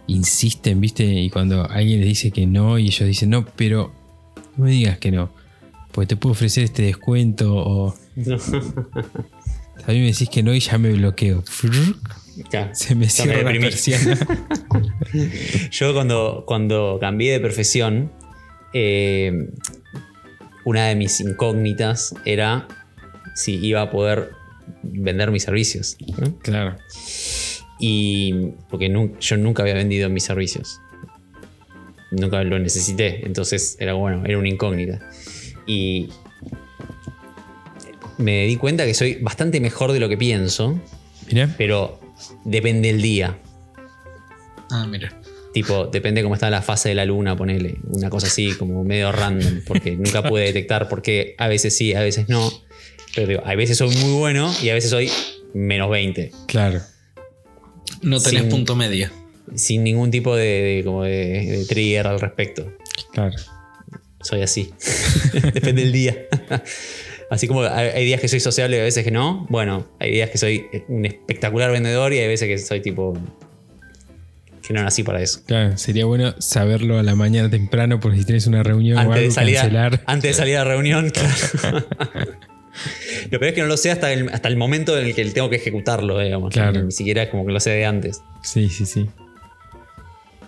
insisten, ¿viste? Y cuando alguien les dice que no y ellos dicen, "No, pero no me digas que no, porque te puedo ofrecer este descuento o a mí me decís que no y ya me bloqueo." Se me cierra la persiana. Yo cuando, cuando cambié de profesión, eh, una de mis incógnitas era si iba a poder vender mis servicios. ¿no? Claro. Y porque nu- yo nunca había vendido mis servicios. Nunca lo necesité. Entonces era bueno, era una incógnita. Y me di cuenta que soy bastante mejor de lo que pienso, Mira, pero depende del día. Ah, mira. Tipo, depende cómo está la fase de la luna, ponele. Una cosa así, como medio random, porque nunca pude detectar por qué a veces sí, a veces no. Pero digo, a veces soy muy bueno y a veces soy menos 20. claro. No tenés Sin- punto medio. Sin ningún tipo de, de- como de, de trigger al respecto. Claro. Soy así. Depende del día. Así como hay, hay días que soy sociable y a veces que no. Bueno, hay días que soy un espectacular vendedor y hay veces que soy tipo. que no nací para eso. Claro, sería bueno saberlo a la mañana temprano por si tienes una reunión o Antes algo, de, salir a, cancelar. antes de salir a la reunión, claro. Lo peor es que no lo sé hasta el, hasta el momento en el que tengo que ejecutarlo, digamos. Claro. Ni siquiera es como que lo sé de antes. Sí, sí, sí.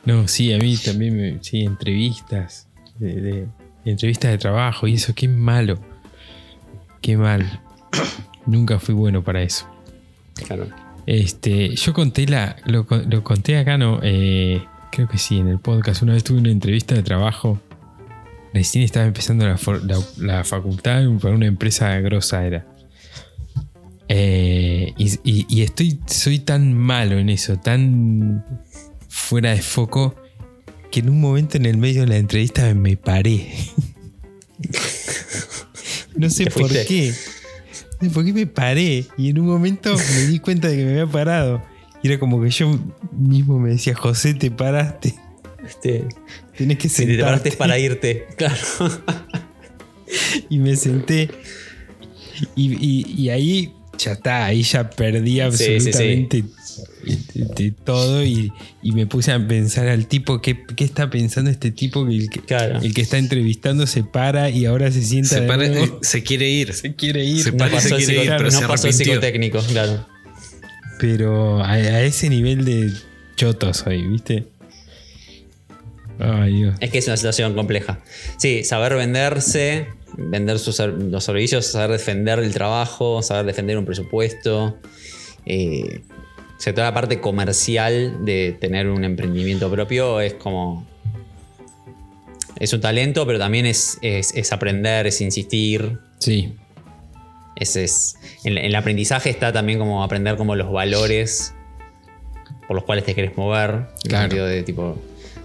No, sí, a mí también me. Sí, entrevistas. De, de- entrevistas de trabajo y eso, qué malo. Qué mal. Nunca fui bueno para eso. Claro. Este, yo conté la. Lo, con- lo conté acá, ¿no? Eh, creo que sí, en el podcast. Una vez tuve una entrevista de trabajo. Recién estaba empezando la, for- la- la facultad para una empresa grosa era. Eh, y, y- y estoy. Soy tan malo en eso, tan fuera de foco. Que en un momento en el medio de la entrevista me paré. no sé ¿Te por qué. No sé por qué me paré. Y en un momento me di cuenta de que me había parado. Y era como que yo mismo me decía, José, te paraste. Este, Tenés que si te sentarte. paraste es para irte. Claro. Y me senté. Y, y- y ahí ya está, ahí ya perdí Sí, sí, sí. De- todo. Y, y me puse a pensar al tipo, ¿qué, qué está pensando este tipo? Que el, que Claro. el que está entrevistando se para y ahora se sienta. Se, para- se quiere ir. se quiere ir. Se No Parece pasó, quiere ir, pero no se pasó psicotécnico, claro. Pero a, a ese nivel de choto soy, ¿viste? Ay, Dios. Es que es una situación compleja. Sí, saber venderse, vender sus los servicios, saber defender el trabajo, saber defender un presupuesto. Eh, o sea, toda la parte comercial de tener un emprendimiento propio es como. Es un talento, pero también es, es- es aprender, es insistir. Sí, Es, es- en, en el aprendizaje está también como aprender como los valores por los cuales te querés mover. En el Claro. de tipo.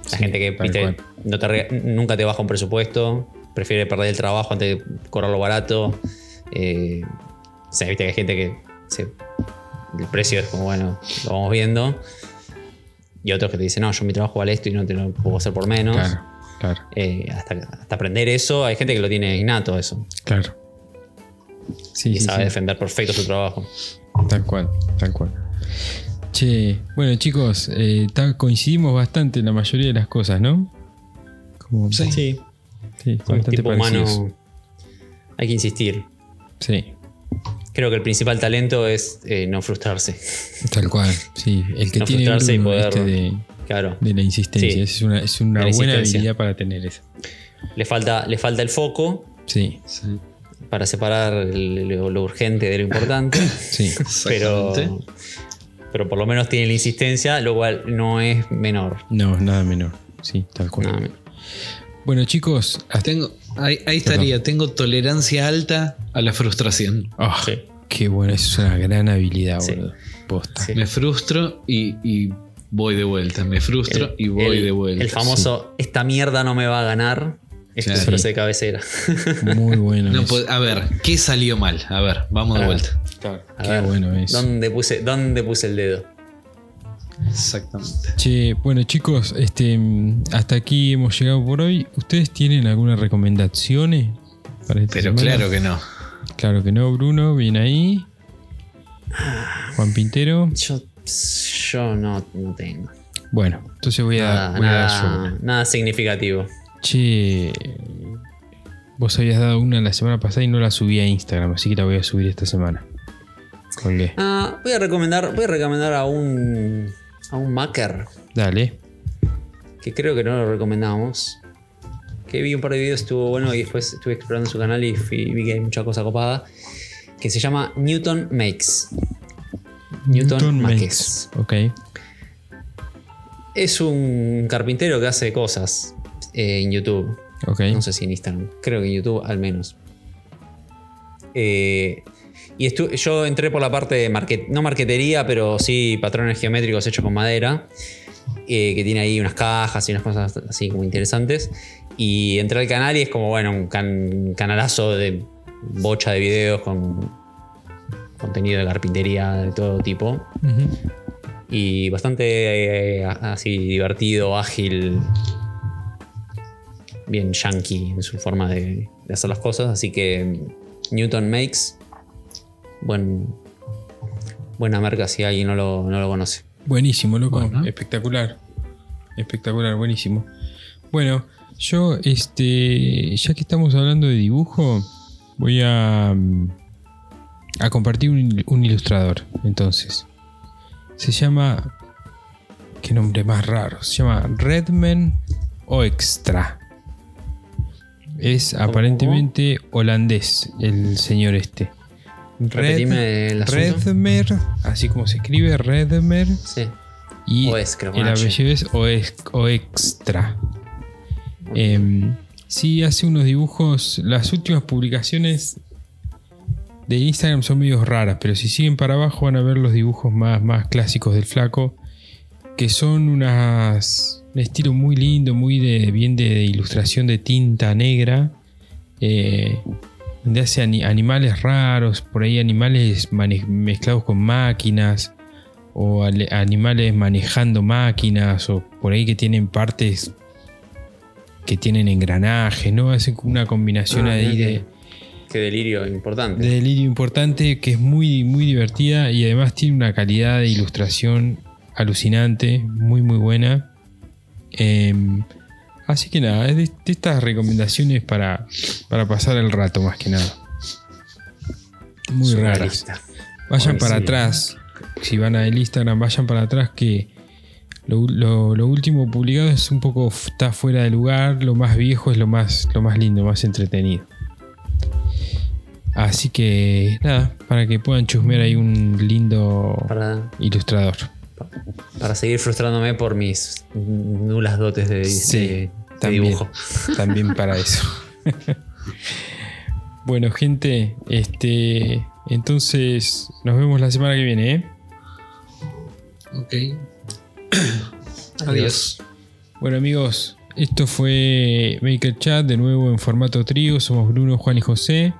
La Sí, gente que viste, cual. no te re- nunca te baja un presupuesto, prefiere perder el trabajo antes de cobrarlo barato. Eh, o sea, viste que hay gente que se- el precio es como, bueno, lo vamos viendo. Y otros que te dicen, no, yo mi trabajo vale esto y no te lo puedo hacer por menos. claro, claro, Eh, hasta, hasta aprender eso, hay gente que lo tiene innato eso. claro. Sí, Y sí, sabe sí. defender perfecto su trabajo. Tal cual, tal cual. Che, bueno chicos, eh, coincidimos bastante en la mayoría de las cosas, ¿no? Como, Sí. Sí, sí, bastante parecidos. humano hay que insistir. Sí, Creo que el principal talento es eh, no frustrarse. tal cual. Sí, el que No tiene frustrarse y poder- este de, Claro. de la insistencia. Sí. Es una, es una buena habilidad para tener eso. Le falta, le falta el foco Sí, Sí, para separar el- lo, lo urgente de lo importante. sí. pero, exactamente. pero por lo menos tiene la insistencia, lo cual no es menor. No, nada menor. Sí, tal cual. Nada menor. Bueno chicos, hasta... Tengo, ahí, ahí estaría, tengo tolerancia alta a la frustración. Ah, Sí. Qué bueno, eso es una gran habilidad, Sí. boludo. Posta. Sí. Me frustro y, y voy de vuelta. Me frustro y voy el- de vuelta. El famoso, esta mierda no me va a ganar, es tu frase de cabecera. Muy bueno. No a ver, ¿qué salió mal? A ver, vamos de Ah. vuelta. A Qué ver, bueno es. ¿dónde puse, ¿Dónde puse el dedo? Exactamente. Che, bueno chicos, este, hasta aquí hemos llegado por hoy. ¿Ustedes tienen alguna recomendación para esta Pero semana? claro que no. Claro que no, Bruno, bien ahí. Juan Pintero. Yo, yo no, no tengo. Bueno, entonces voy a, Nada, voy nada, una. nada significativo. Che, vos habías dado una la semana pasada y no la subí a Instagram, así que la voy a subir esta semana. Colgué. Ah, voy a recomendar, voy a recomendar a un a un maker Dale. que creo que no lo recomendamos. Que vi un par de videos, estuvo bueno y después estuve explorando su canal y fui- vi que hay mucha cosa copada. Que se llama Newton Makes. Newton, Makes. Ok. Es un carpintero que hace cosas eh, en YouTube. Ok. No sé si en Instagram. Creo que en YouTube al menos. Eh, y estu- yo entré por la parte de market- no marquetería, pero sí patrones geométricos hechos con madera. eh, que tiene ahí unas cajas y unas cosas así como interesantes. Y entré al canal y es como, bueno, un can- canalazo de bocha de videos con contenido de carpintería de todo tipo. Y bastante eh, así divertido, ágil. Bien yankee en su forma de, de hacer las cosas. Así que Newton Makes. Buen, buena marca si alguien no lo, no lo conoce. Buenísimo, loco. Bueno. Espectacular. Espectacular, buenísimo. Bueno, yo, este, ya que estamos hablando de dibujo, voy a, mm, a compartir un, un ilustrador. Entonces, se llama, qué nombre más raro, se llama Redman o Extra. Es aparentemente holandés el señor este. El. Redmer, así como se escribe, Redmer. Sí. Y O es, creo, el apellido es o, es- o Extra. Em, sí, hace unos dibujos. Las últimas publicaciones de Instagram son medio raras, pero si siguen para abajo van a ver los dibujos más, más clásicos del flaco. Que son unas. Un estilo muy lindo, muy de, bien de, ilustración de tinta negra. eh, donde hace ani- animales raros, por ahí animales mezclados con máquinas o ale- animales manejando máquinas o por ahí que tienen partes que tienen engranajes, ¿no? Hacen una combinación Ah, ahí de. Qué delirio importante. de delirio importante que es muy, muy divertida y además tiene una calidad de ilustración alucinante, muy, muy buena. Em, así que nada, es de, de estas recomendaciones para, para pasar el rato más que nada. Muy raras. Vayan para atrás. Si van al Instagram, vayan para atrás que Lo, lo- lo último publicado es un poco está fuera de lugar, lo más viejo es lo más, lo más lindo, más entretenido. Así que nada, para que puedan chusmear ahí un lindo Para, ilustrador. para seguir frustrándome por mis nulas dotes de, Sí, de también. dibujo. También para eso. bueno, gente, este. Entonces, nos vemos la semana que viene, ¿eh? Ok. Adiós. Bueno, amigos, esto fue Maker Chat, de nuevo en formato trío. Somos Bruno, Juan y José.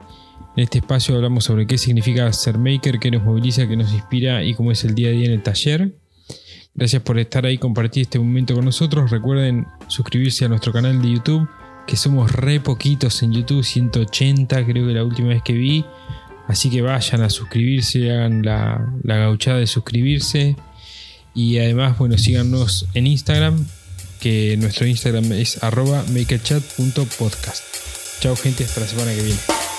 En este espacio hablamos sobre qué significa ser maker, qué nos moviliza, qué nos inspira y cómo es el día a día en el taller. Gracias por estar ahí, compartir este momento con nosotros. Recuerden suscribirse a nuestro canal de YouTube, que somos re poquitos en YouTube, 180 creo que la última vez que vi. Así que vayan a suscribirse, hagan la, la gauchada de suscribirse. Y además, bueno, síganos en Instagram, que nuestro Instagram es arroba makerchat.podcast. Chao gente, hasta la semana que viene.